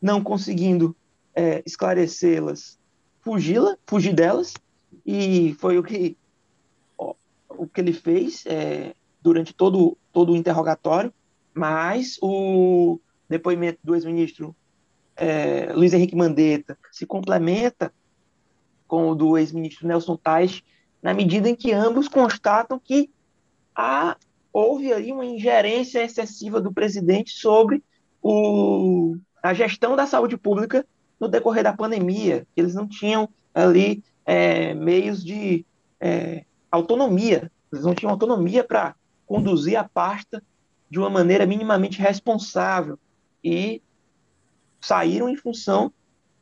não conseguindo é, esclarecê-las, fugi-la, fugir delas, e foi o que, ó, o que ele fez é, durante todo, todo o interrogatório, mas o depoimento do ex-ministro é, Luiz Henrique Mandetta se complementa com o do ex-ministro Nelson Tais, na medida em que ambos constatam que há, houve aí uma ingerência excessiva do presidente sobre o, a gestão da saúde pública no decorrer da pandemia. Eles não tinham ali é, meios de é, autonomia, eles não tinham autonomia para conduzir a pasta de uma maneira minimamente responsável e saíram em função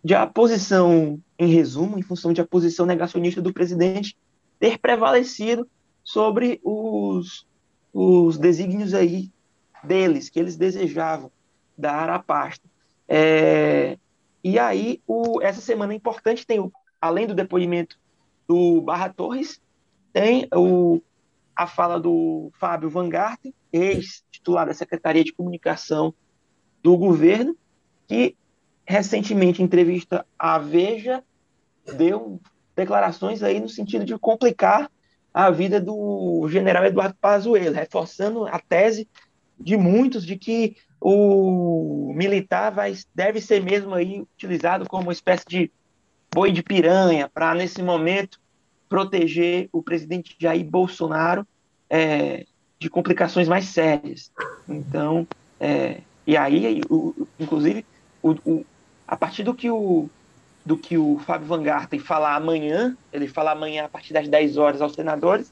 de a posição, em resumo, em função de a posição negacionista do presidente ter prevalecido sobre os, os desígnios aí deles, que eles desejavam dar à pasta. É, e aí, o, essa semana é importante, tem, o, além do depoimento do Barra Torres, tem o, a fala do Fábio Van Garten, ex-titular da Secretaria de Comunicação do governo, que recentemente, em entrevista à Veja, deu declarações aí no sentido de complicar a vida do general Eduardo Pazuello, reforçando a tese de muitos de que o militar vai, deve ser mesmo aí utilizado como uma espécie de boi de piranha para, nesse momento, proteger o presidente Jair Bolsonaro é, de complicações mais sérias. Então, é, e aí, o, inclusive, o, o, a partir do que o do que o Fábio Van Garten falar amanhã, ele fala amanhã a partir das 10 horas aos senadores,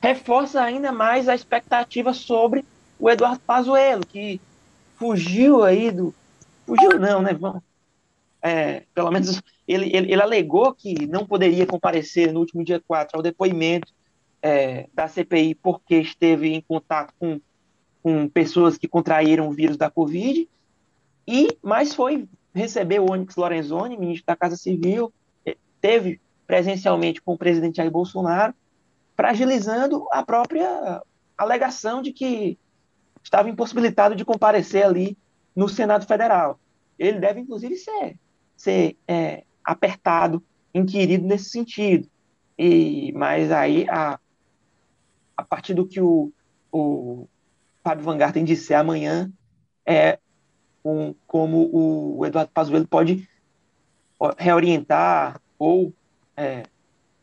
reforça ainda mais a expectativa sobre o Eduardo Pazuello, que fugiu aí do... Fugiu não, né? É, pelo menos ele, ele, ele, alegou que não poderia comparecer no último dia 4 ao depoimento é, da CPI porque esteve em contato com, com pessoas que contraíram o vírus da Covid, e mas foi recebeu o Onyx Lorenzoni, ministro da Casa Civil, eh, teve presencialmente com o presidente Jair Bolsonaro, fragilizando a própria alegação de que estava impossibilitado de comparecer ali no Senado Federal. Ele deve, inclusive, ser, ser é, apertado, inquirido nesse sentido. E, mas aí, a, a partir do que o, o Fábio Van Garten disser amanhã, é, com como o Eduardo Pazuello pode reorientar ou é,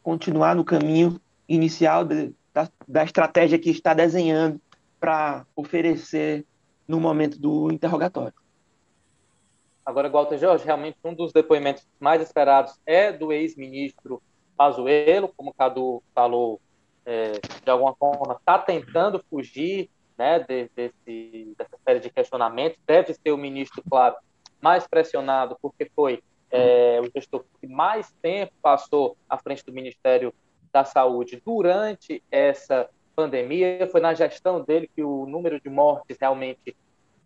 continuar no caminho inicial de, da, da estratégia que está desenhando para oferecer no momento do interrogatório. Agora, Walter Jorge, realmente um dos depoimentos mais esperados é do ex-ministro Pazuello, como o Cadu falou, é, de alguma forma está tentando fugir né, desse, dessa série de questionamentos. Deve ser o ministro, claro, mais pressionado, porque foi é, o gestor que mais tempo passou à frente do Ministério da Saúde durante essa pandemia. Foi na gestão dele que o número de mortes realmente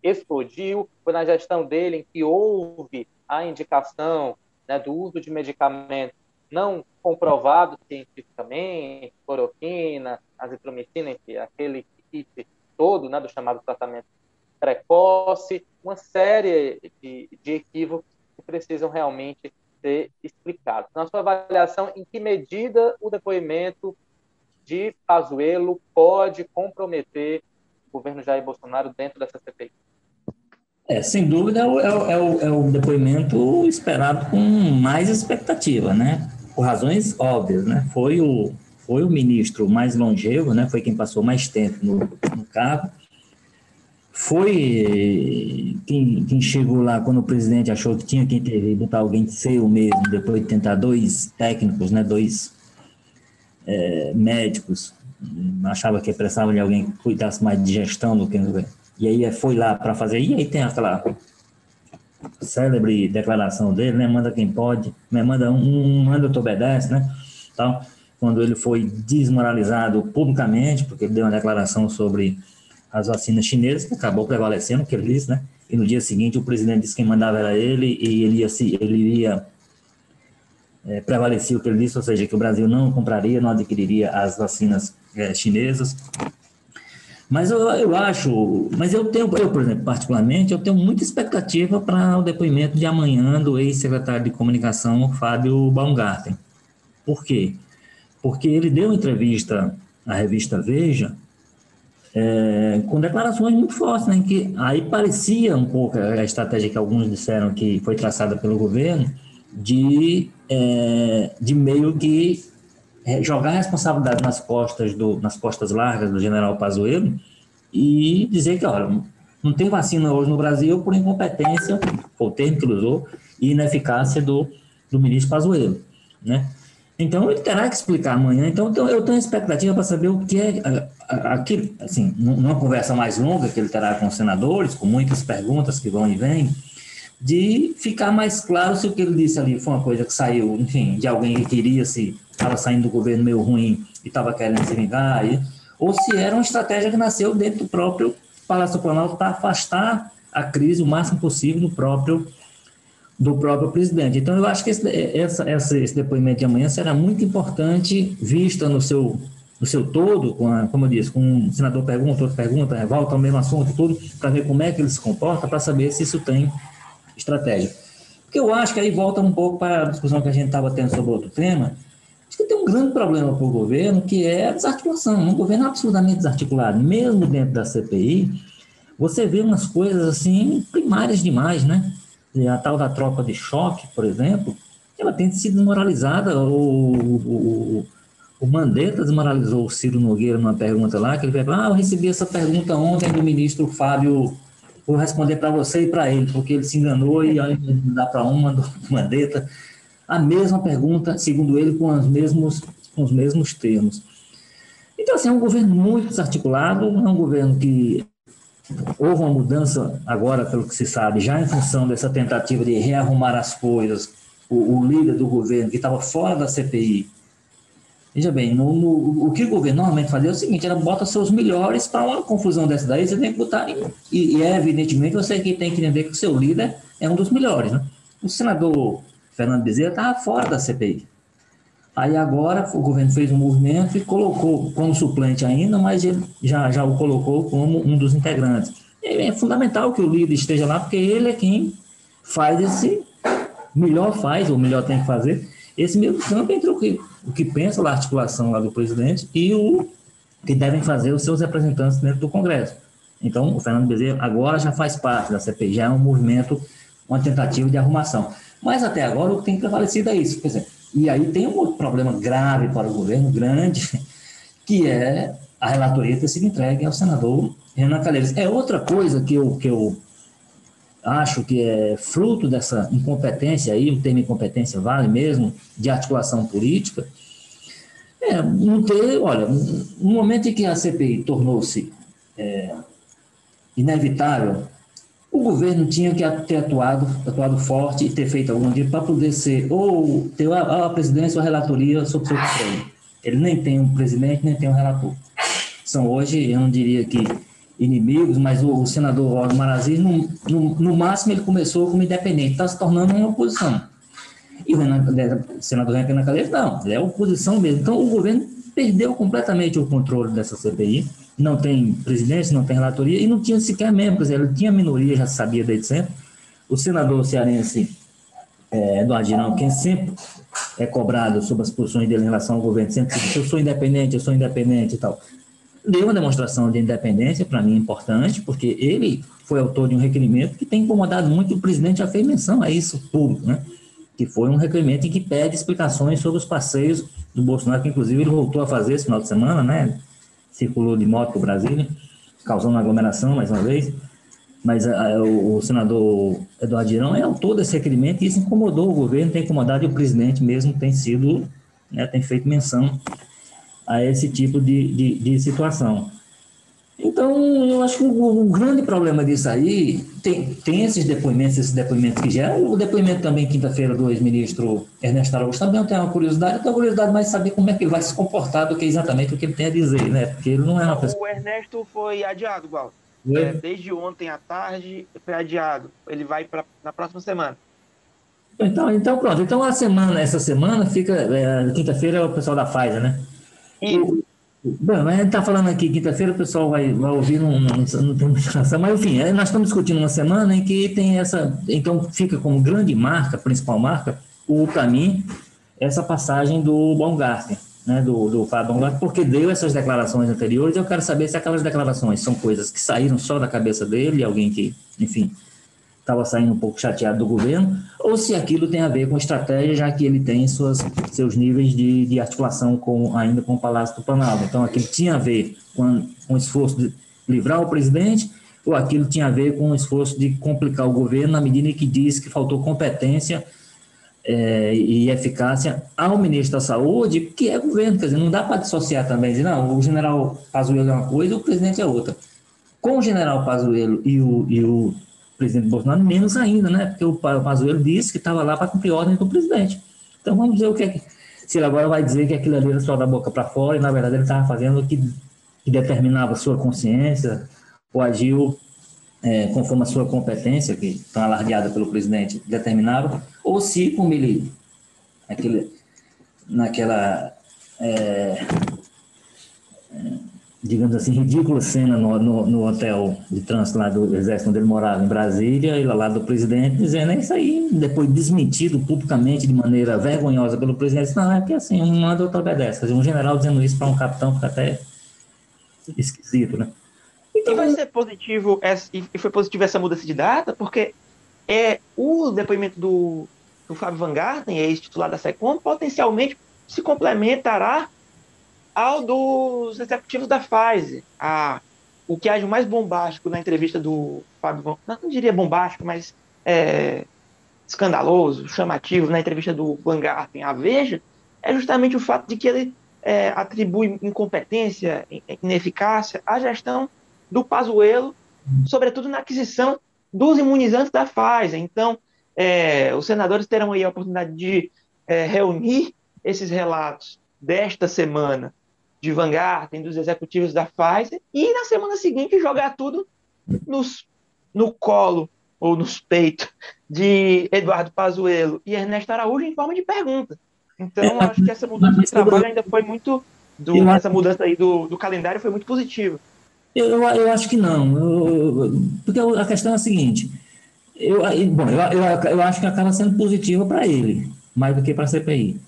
explodiu. Foi na gestão dele em que houve a indicação né, do uso de medicamentos não comprovados cientificamente, cloroquina, azitromicina, enfim, aquele kit todo, né, do chamado tratamento precoce, uma série de, de equívocos que precisam realmente ser explicados. Na sua avaliação, em que medida o depoimento de Pazuello pode comprometer o governo Jair Bolsonaro dentro dessa CPI? É, sem dúvida é o, é, o, é o, depoimento esperado com mais expectativa, né? Por razões óbvias, né? Foi o, foi o ministro mais longevo, né? Foi quem passou mais tempo no, no cargo. Foi quem, quem, chegou lá quando o presidente achou que tinha que intervir, botar alguém ser o mesmo, depois de tentar dois técnicos, né? Dois é, médicos, achava que precisava de alguém que cuidasse mais de gestão do que e aí foi lá para fazer e aí tem aquela célebre declaração dele, né? Manda quem pode, né? manda um, manda tu obedece, né? Então, quando ele foi desmoralizado publicamente, porque ele deu uma declaração sobre as vacinas chinesas, que acabou prevalecendo, que ele disse, né? E no dia seguinte o presidente disse que mandava era ele e ele ia, se, ele iria é, prevalecer o que ele disse, ou seja, que o Brasil não compraria, não adquiriria as vacinas é, chinesas. Mas eu, eu acho, mas eu tenho, eu, por exemplo, particularmente, eu tenho muita expectativa para o depoimento de amanhã do ex-secretário de comunicação, Fábio Baumgarten. Por quê? porque ele deu entrevista à revista Veja é, com declarações muito fortes, né, que aí parecia um pouco a estratégia que alguns disseram que foi traçada pelo governo de, é, de meio que é, jogar a responsabilidade nas costas do, nas costas largas do general Pazuello e dizer que, olha, não tem vacina hoje no Brasil por incompetência, foi o termo que ele usou, e ineficácia do, do ministro Pazuello, né? Então, ele terá que explicar amanhã. Então, eu tenho expectativa para saber o que é aquilo, assim, numa conversa mais longa que ele terá com os senadores, com muitas perguntas que vão e vêm, de ficar mais claro se o que ele disse ali foi uma coisa que saiu, enfim, de alguém que queria se estava saindo do governo meio ruim e estava querendo se vingar, ou se era uma estratégia que nasceu dentro do próprio Palácio Planalto para afastar a crise o máximo possível do próprio do próprio presidente. Então, eu acho que esse, essa, esse depoimento de amanhã será muito importante, vista no seu, no seu todo, com a, como eu disse, com um senador pergunta, outro pergunta, volta ao mesmo assunto, tudo, para ver como é que ele se comporta, para saber se isso tem estratégia. Porque eu acho que aí volta um pouco para a discussão que a gente estava tendo sobre outro tema, acho que tem um grande problema para o governo, que é a desarticulação. Um governo absolutamente desarticulado, mesmo dentro da CPI, você vê umas coisas assim primárias demais, né? A tal da tropa de choque, por exemplo, ela tem sido desmoralizada. O, o, o Mandetta desmoralizou o Ciro Nogueira numa pergunta lá, que ele falou, ah, eu recebi essa pergunta ontem do ministro Fábio, vou responder para você e para ele, porque ele se enganou e aí dá para uma do Mandetta. A mesma pergunta, segundo ele, com, os mesmos, com os mesmos termos. Então, assim, é um governo muito desarticulado, é um governo que houve uma mudança agora, pelo que se sabe, já em função dessa tentativa de rearrumar as coisas, o, o líder do governo, que estava fora da CPI, Veja bem, no, no, o que o governo normalmente fazia é o seguinte, ela bota seus melhores para uma confusão dessa daí, você tem que botar, e, e é evidentemente você que tem que entender que o seu líder é um dos melhores, né? O senador Fernando Bezerra estava fora da CPI. Aí agora o governo fez um movimento e colocou como suplente ainda, mas ele já, já o colocou como um dos integrantes. E é fundamental que o líder esteja lá, porque ele é quem faz esse, melhor faz, ou melhor tem que fazer, esse meio campo entre o que, o que pensa a articulação lá do presidente e o que devem fazer os seus representantes dentro do Congresso. Então, o Fernando Bezerra agora já faz parte da CPI, já é um movimento, uma tentativa de arrumação. Mas até agora o que tem prevalecido é isso. Quer dizer, e aí tem um outro problema grave para o governo, grande, que é a relatoria ter sido entregue ao senador Renan Calheiros. É outra coisa que eu, que eu acho que é fruto dessa incompetência aí, o termo incompetência vale mesmo, de articulação política, é, não ter, olha, no momento em que a CPI tornou-se é, inevitável, o governo tinha que ter atuado, atuado forte e ter feito algum dia para poder ser ou ter a, a presidência ou a relatoria sobre seu governo. Ele nem tem um presidente, nem tem um relator. São hoje, eu não diria que inimigos, mas o, o senador Waldemar Aziz, no, no, no, máximo, ele começou como independente, está se tornando uma oposição. E o Renan, o senador Renan Calheiros, não, ele é oposição mesmo. Então, o governo perdeu completamente o controle dessa CPI, não tem presidência, não tem relatoria, e não tinha sequer membro, quer dizer, ele tinha minoria, já sabia desde sempre. O senador cearense é, Eduardo Girão, quem sempre é cobrado sobre as posições dele em relação ao governo, sempre diz, eu sou independente, eu sou independente e tal deu uma demonstração de independência, para mim, importante, porque ele foi autor de um requerimento que tem incomodado muito, o presidente já fez menção a isso público, né? que foi um requerimento em que pede explicações sobre os passeios do Bolsonaro, que inclusive ele voltou a fazer esse final de semana, né? circulou de moto para Brasília, causando aglomeração mais uma vez, mas a, a, o, o, senador Eduardo Girão é autor desse requerimento e isso incomodou o governo, tem incomodado e o presidente mesmo tem sido, né, tem feito menção a esse tipo de, de, de situação. Então, eu acho que o, o, grande problema disso aí tem, tem esses depoimentos, esses depoimentos que geram. O depoimento também, quinta-feira, do ex-ministro Ernesto Araújo também tem uma curiosidade. Eu tenho curiosidade mais saber como é que ele vai se comportar do que exatamente o que ele tem a dizer, né? Porque ele não é uma pessoa. O Ernesto foi adiado, Gal. É, desde ontem à tarde foi adiado. Ele vai para na próxima semana. Então, então, pronto. Então, a semana, essa semana fica. É, quinta-feira é o pessoal da Pfizer, né? Isso. Bom, a gente está falando aqui, quinta-feira o pessoal vai, vai ouvir, não, não, não tem muita mas enfim, é, nós estamos discutindo uma semana em que tem essa, então fica como grande marca, principal marca, o para mim, essa passagem do Baumgarten, né, do, do Fábio Baumgarten, porque deu essas declarações anteriores, eu quero saber se aquelas declarações são coisas que saíram só da cabeça dele, alguém que, enfim, estava saindo um pouco chateado do governo, ou se aquilo tem a ver com estratégia, já que ele tem suas, seus níveis de, de articulação com, ainda com o Palácio do Planalto. Então, aquilo tinha a ver com, com o esforço de livrar o presidente, ou aquilo tinha a ver com o esforço de complicar o governo, na medida em que diz que faltou competência é, e eficácia ao ministro da Saúde, que é governo. Quer dizer, não dá para dissociar também, dizer, não, o general Pazuello é uma coisa o presidente é outra. Com o general Pazuello e o, e o presidente Bolsonaro, menos ainda, né? Porque o Pazuello disse que estava lá para cumprir ordem do presidente. Então vamos ver o que é que. Se ele agora vai dizer que aquilo ali era só da boca para fora, e na verdade ele estava fazendo o que, que determinava a sua consciência, ou agiu é, conforme a sua competência, que está alardeada pelo presidente, determinava, ou se, como ele, aquele, naquela. É, digamos assim, ridícula cena no, no, no, hotel de trânsito lá do Exército, onde ele morava, em Brasília, e lá do presidente, dizendo isso aí, depois desmentido publicamente de maneira vergonhosa pelo presidente, não, é que assim, um manda, outro obedece. Um general dizendo isso para um capitão fica até esquisito, né? Então, e vai ser positivo, e foi positivo essa mudança de data, porque é o depoimento do, do Fábio Van Garten, ex-titular da SECOM, potencialmente se complementará ao dos executivos da Pfizer. A, o que de mais bombástico na entrevista do Fábio não diria bombástico, mas é, escandaloso, chamativo na entrevista do Van Garten à Veja, é justamente o fato de que ele é, atribui incompetência, ineficácia à gestão do Pazuello, sobretudo na aquisição dos imunizantes da Pfizer. Então, é, os senadores terão aí a oportunidade de é, reunir esses relatos desta semana de Vanguard, dos executivos da Pfizer, e na semana seguinte jogar tudo nos, no colo ou nos peitos de Eduardo Pazuello e Ernesto Araújo em forma de pergunta. Então, é, acho que essa mudança de trabalho ainda foi muito. Do, essa mudança aí do, do calendário foi muito positiva. Eu, eu, eu acho que não. Eu, porque a questão é a seguinte: eu, bom, eu, eu, eu acho que acaba sendo positiva para ele, mais do que para a CPI.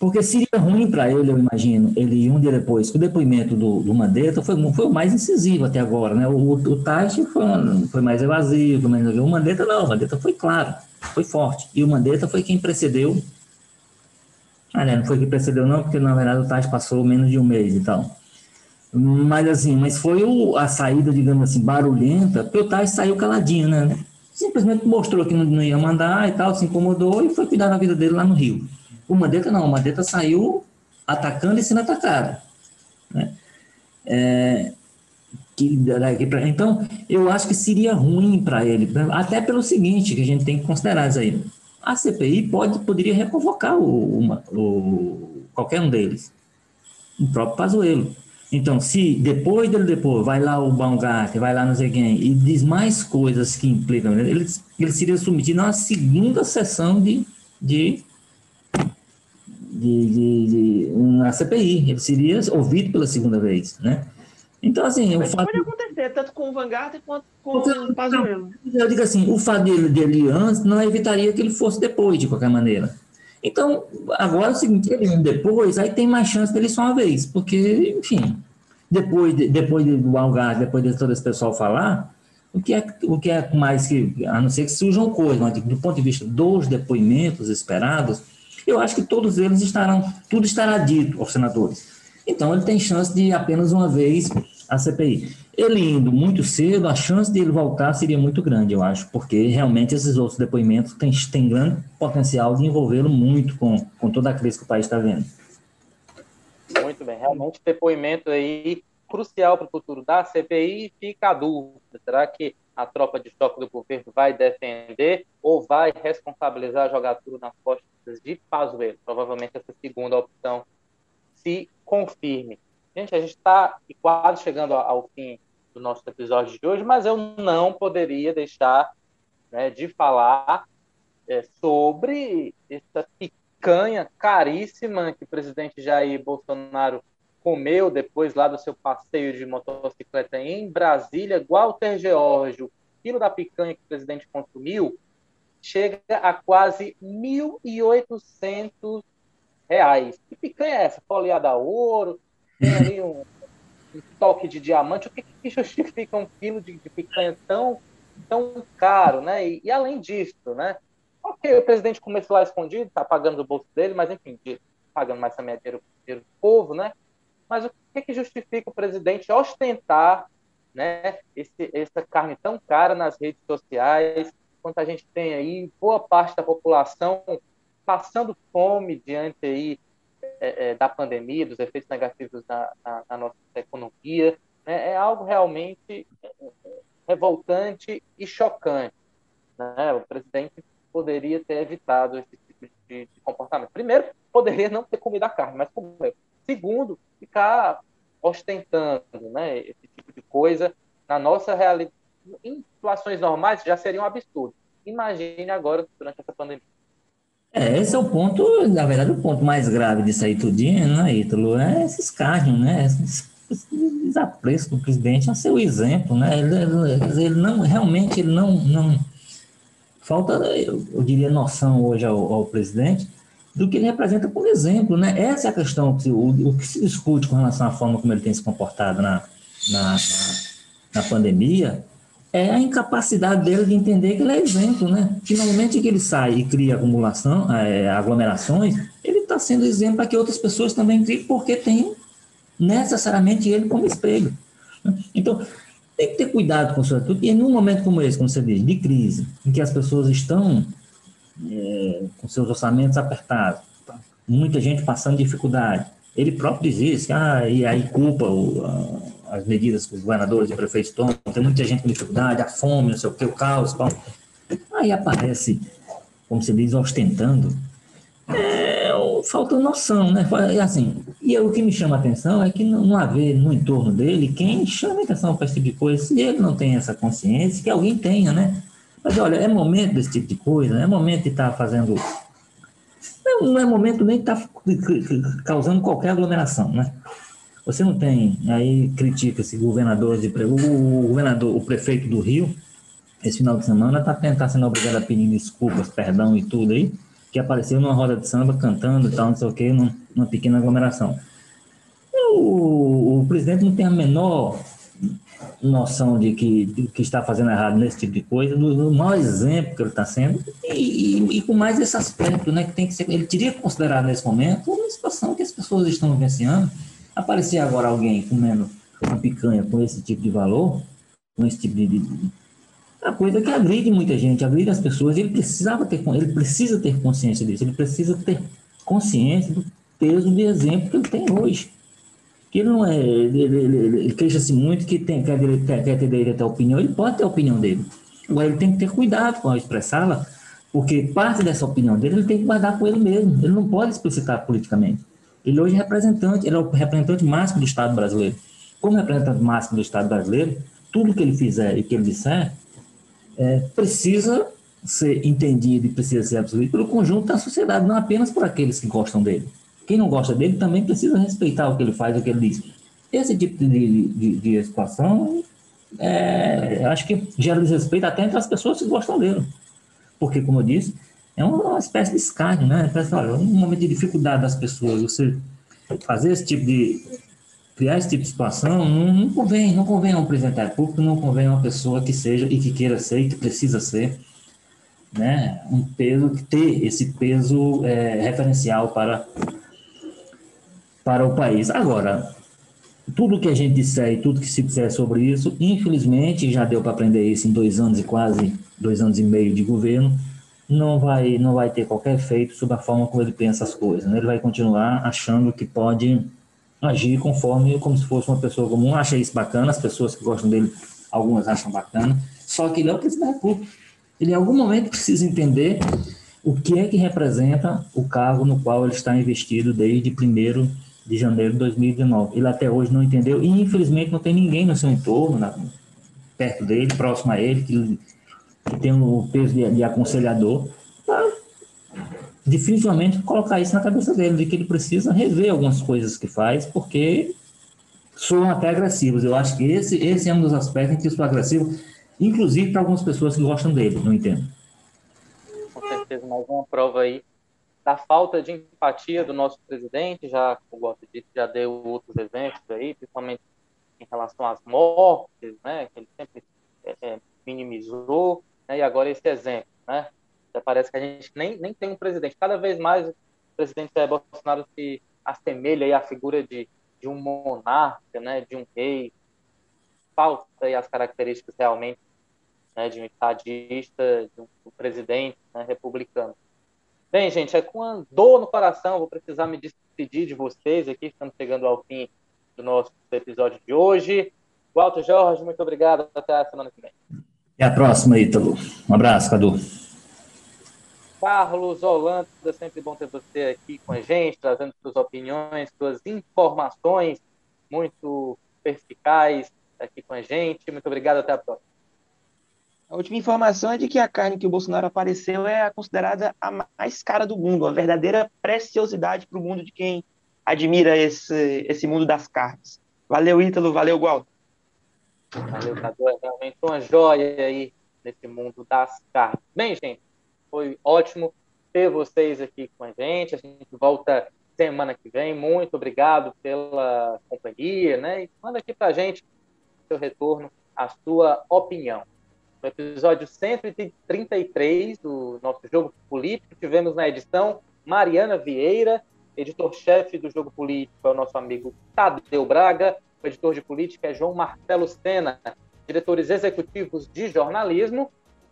Porque seria ruim para ele, eu imagino, ele um dia depois, que o depoimento do, do Mandetta foi, foi o mais incisivo até agora, né? O, o foi, foi mais evasivo, mas o Mandetta não, o Mandetta foi claro, foi forte. E o Mandetta foi quem precedeu. Ah, né, não foi quem precedeu, não, porque na verdade o Tati passou menos de um mês e tal. Mas assim, mas foi o, a saída, digamos assim, barulhenta, porque o Tati saiu caladinho, né? Simplesmente mostrou que não, não ia mandar e tal, se incomodou e foi cuidar da vida dele lá no Rio. O Mandetta não, o Mandetta saiu atacando e sendo atacado. Né? É, que, então, eu acho que seria ruim para ele, até pelo seguinte, que a gente tem que considerar isso aí. A CPI pode, poderia reconvocar o, o, qualquer um deles, o próprio Pazuello. Então, se depois dele depois vai lá o Baumgart, vai lá não sei e diz mais coisas que implicam, ele, ele seria submetido a uma segunda sessão de, de de, de, de, na CPI, ele seria ouvido pela segunda vez, né? Então, assim, Mas o fato... Pode acontecer, tanto com o Vanguard quanto com o Pazuello. Eu digo assim, o fato dele, dele antes não evitaria que ele fosse depois, de qualquer maneira. Então, agora é o seguinte, ele depois, aí tem mais chance dele só uma vez, porque, enfim, depois, de, depois do Algar, depois de todo esse pessoal falar, o que, é, o que é mais que, a não ser que surjam coisas, mas do ponto de vista dos depoimentos esperados, eu acho que todos eles estarão, tudo estará dito aos senadores. Então, ele tem chance de apenas uma vez a CPI. Ele indo muito cedo, a chance de ele voltar seria muito grande, eu acho, porque realmente esses outros depoimentos têm, têm grande potencial de envolvê-lo muito com, com toda a crise que o país está vendo. Muito bem, realmente depoimento aí crucial para o futuro da CPI fica a dúvida. Será que a tropa de choque do governo vai defender ou vai responsabilizar, jogar tudo nas costas de Pazuello. Provavelmente essa segunda opção se confirme. Gente, a gente está quase chegando ao fim do nosso episódio de hoje, mas eu não poderia deixar né, de falar é, sobre essa picanha caríssima que o presidente Jair Bolsonaro comeu depois lá do seu passeio de motocicleta em Brasília. Walter George, o quilo da picanha que o presidente consumiu chega a quase R$ 1.800. Que picanha é essa? Folheada a ouro, tem ali um, um, toque de diamante. O que, que justifica um quilo de, de picanha tão, tão caro, né? E, e, além disso, né? Ok, o presidente começou lá escondido, está pagando do bolso dele, mas enfim, pagando mais também dinheiro, dinheiro do povo, né? Mas o que, que justifica o presidente ostentar né, esse, essa carne tão cara nas redes sociais, quanto a gente tem aí boa parte da população passando fome diante aí é, é, da pandemia, dos efeitos negativos na, na, na nossa economia, né? é algo realmente é, revoltante e chocante. Né? O presidente poderia ter evitado esse tipo de, de, comportamento. Primeiro, poderia não ter comido a carne, mas comeu. Segundo, ficar ostentando né, esse tipo de coisa na nossa realidade, em situações normais já seria um absurdo. Imagine agora durante essa pandemia. É, esse é o ponto, na verdade, o ponto mais grave disso aí tudinho, né, Ítalo? É esse escárnio, né? Esse desapreço do presidente a ser o exemplo, né? Ele, ele, ele, não, realmente, ele não, não falta, eu, eu diria, noção hoje ao, ao, presidente do que ele representa por exemplo, né? Essa é a questão, que, o, o que se discute com relação à forma como ele tem se comportado na, na, na, na pandemia, é a incapacidade dele de entender que ele é exemplo, né? Que que ele sai e cria acumulação, é, aglomerações, ele está sendo exemplo para que outras pessoas também criem, porque tem necessariamente ele como espelho. Então, tem que ter cuidado com seu atitude, e num momento como esse, como você diz, de crise, em que as pessoas estão é, com seus orçamentos apertados, muita gente passando dificuldade, ele próprio diz isso, ah, e aí culpa o, as medidas que os governadores e prefeitos tomam, tem muita gente com dificuldade, a fome, não sei o que, o caos, pão. aí aparece, como se diz, ostentando, é, falta noção, né? Assim, e o que me chama a atenção é que não, não haver no entorno dele quem chama atenção para esse tipo de coisa, se ele não tem essa consciência, que alguém tenha, né? Mas olha, é momento desse tipo de coisa, é momento de estar tá fazendo. Não, é momento nem de estar tá causando qualquer aglomeração, né? Você não tem, aí critica-se governadores de o, governador, o prefeito do Rio, esse final de semana está tá sendo obrigado a pedir desculpas, perdão e tudo aí, que apareceu numa roda de samba cantando e tal, não sei o quê, numa, pequena aglomeração. O, o, presidente não tem a menor noção de que, de que está fazendo errado nesse tipo de coisa, do, do mau exemplo que ele está sendo, e, e, e, com mais esse aspecto, né, que tem que ser, ele teria que considerar nesse momento uma situação que as pessoas estão vivenciando, Aparecer agora alguém comendo uma picanha com esse tipo de valor, com esse tipo de, de é a coisa que agride muita gente, agride as pessoas. Ele precisava ter, ele precisa ter consciência disso. Ele precisa ter consciência do peso de exemplo que ele tem hoje. Que ele não é, ele, ele, ele, queixa-se muito que tem, quer, quer, ter direito a ter opinião. Ele pode ter a opinião dele. Agora ele tem que ter cuidado com expressá-la, porque parte dessa opinião dele ele tem que guardar com ele mesmo. Ele não pode explicitar politicamente. Ele hoje é representante, ele é o representante máximo do Estado brasileiro. Como representante máximo do Estado brasileiro, tudo que ele fizer e que ele disser é, precisa ser entendido e precisa ser absorvido pelo conjunto da sociedade, não apenas por aqueles que gostam dele. Quem não gosta dele também precisa respeitar o que ele faz, o que ele diz. Esse tipo de, de, de situação, é, acho que gera desrespeito até entre as pessoas que gostam dele. Porque, como eu disse, é uma espécie de escárnio, né? Olha, um momento de dificuldade das pessoas, você fazer esse tipo de criar esse tipo de situação não, não convém, não convém a um presidente público, não convém a uma pessoa que seja e que queira ser e que precisa ser, né? Um peso que ter esse peso é, referencial para para o país. Agora, tudo que a gente disser e tudo que se disser sobre isso, infelizmente já deu para aprender isso em dois anos e quase dois anos e meio de governo não vai, não vai ter qualquer efeito sobre a forma como ele pensa as coisas. Né? Ele vai continuar achando que pode agir conforme, como se fosse uma pessoa comum. Acha isso bacana, as pessoas que gostam dele, algumas acham bacana, só que ele é o presidente da República. Ele, em algum momento, precisa entender o que é que representa o cargo no qual ele está investido desde 1 de janeiro de 2019. Ele até hoje não entendeu e, infelizmente, não tem ninguém no seu entorno, na, perto dele, próximo a ele, que que tem o peso de, de aconselhador, para dificilmente colocar isso na cabeça dele, de que ele precisa rever algumas coisas que faz, porque soam até agressivos. Eu acho que esse, esse é um dos aspectos em que sou agressivo, inclusive para algumas pessoas que gostam dele, não entendo. Com certeza, mais uma prova aí da falta de empatia do nosso presidente, já, como gosto disse, já deu outros eventos aí, principalmente em relação às mortes, né, que ele sempre é, é minimizou, né? E agora esse exemplo, né? Já parece que a gente nem, nem tem um presidente. Cada vez mais o presidente Jair Bolsonaro se assemelha à figura de, de um monarca, né? De um rei. Falta as características realmente né? de um estadista, de um, presidente né? republicano. Bem, gente, é com dor no coração, vou precisar me despedir de vocês aqui, estamos chegando ao fim do nosso episódio de hoje. Walter Jorge, muito obrigado. Até a semana que vem. Até a próxima, Ítalo. Um abraço, Cadu. Carlos Holanda, sempre bom ter você aqui com a gente, trazendo suas opiniões, suas informações muito perspicazes aqui com a gente. Muito obrigado, até a próxima. A última informação é de que a carne que o Bolsonaro apareceu é considerada a mais cara do mundo, a verdadeira preciosidade para o mundo de quem admira esse, esse mundo das carnes. Valeu, Ítalo. Valeu, Gualdo. Valeu, Cadu. É realmente uma joia aí nesse mundo das cartas. Bem, gente, foi ótimo ter vocês aqui com a gente. A gente volta semana que vem. Muito obrigado pela companhia, né? E manda aqui pra gente seu retorno, a sua opinião. No episódio 133 do nosso Jogo Político, tivemos na edição Mariana Vieira, editor-chefe do Jogo Político é o nosso amigo Tadeu Braga, editor de política é João Marcelo Sena, diretores executivos de jornalismo,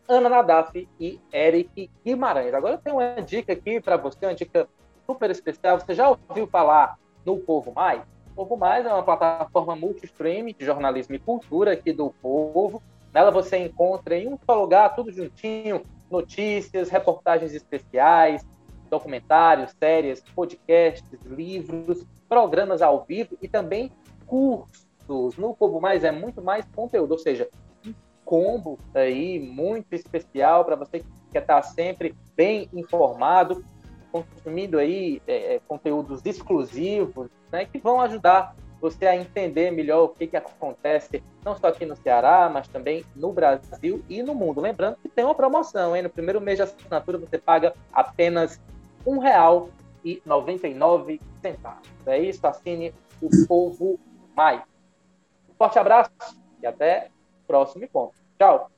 Ana Nadaf e Eric Guimarães. Agora eu tenho uma dica aqui para você, uma dica super especial. Você já ouviu falar no Povo Mais? O Povo Mais é uma plataforma multi-stream de jornalismo e cultura aqui do Povo. Nela você encontra em um só lugar, tudo juntinho, notícias, reportagens especiais, documentários, séries, podcasts, livros, programas ao vivo e também cursos. No Povo Mais é muito mais conteúdo, ou seja, um combo aí muito especial para você que quer estar sempre bem informado, consumindo aí é, é, conteúdos exclusivos, né, que vão ajudar você a entender melhor o que, que acontece, não só aqui no Ceará, mas também no Brasil e no mundo. Lembrando que tem uma promoção, hein? No primeiro mês de assinatura você paga apenas R$ 1,99. É isso, assine o Povo Mais. Um forte abraço e até o próximo encontro. Tchau!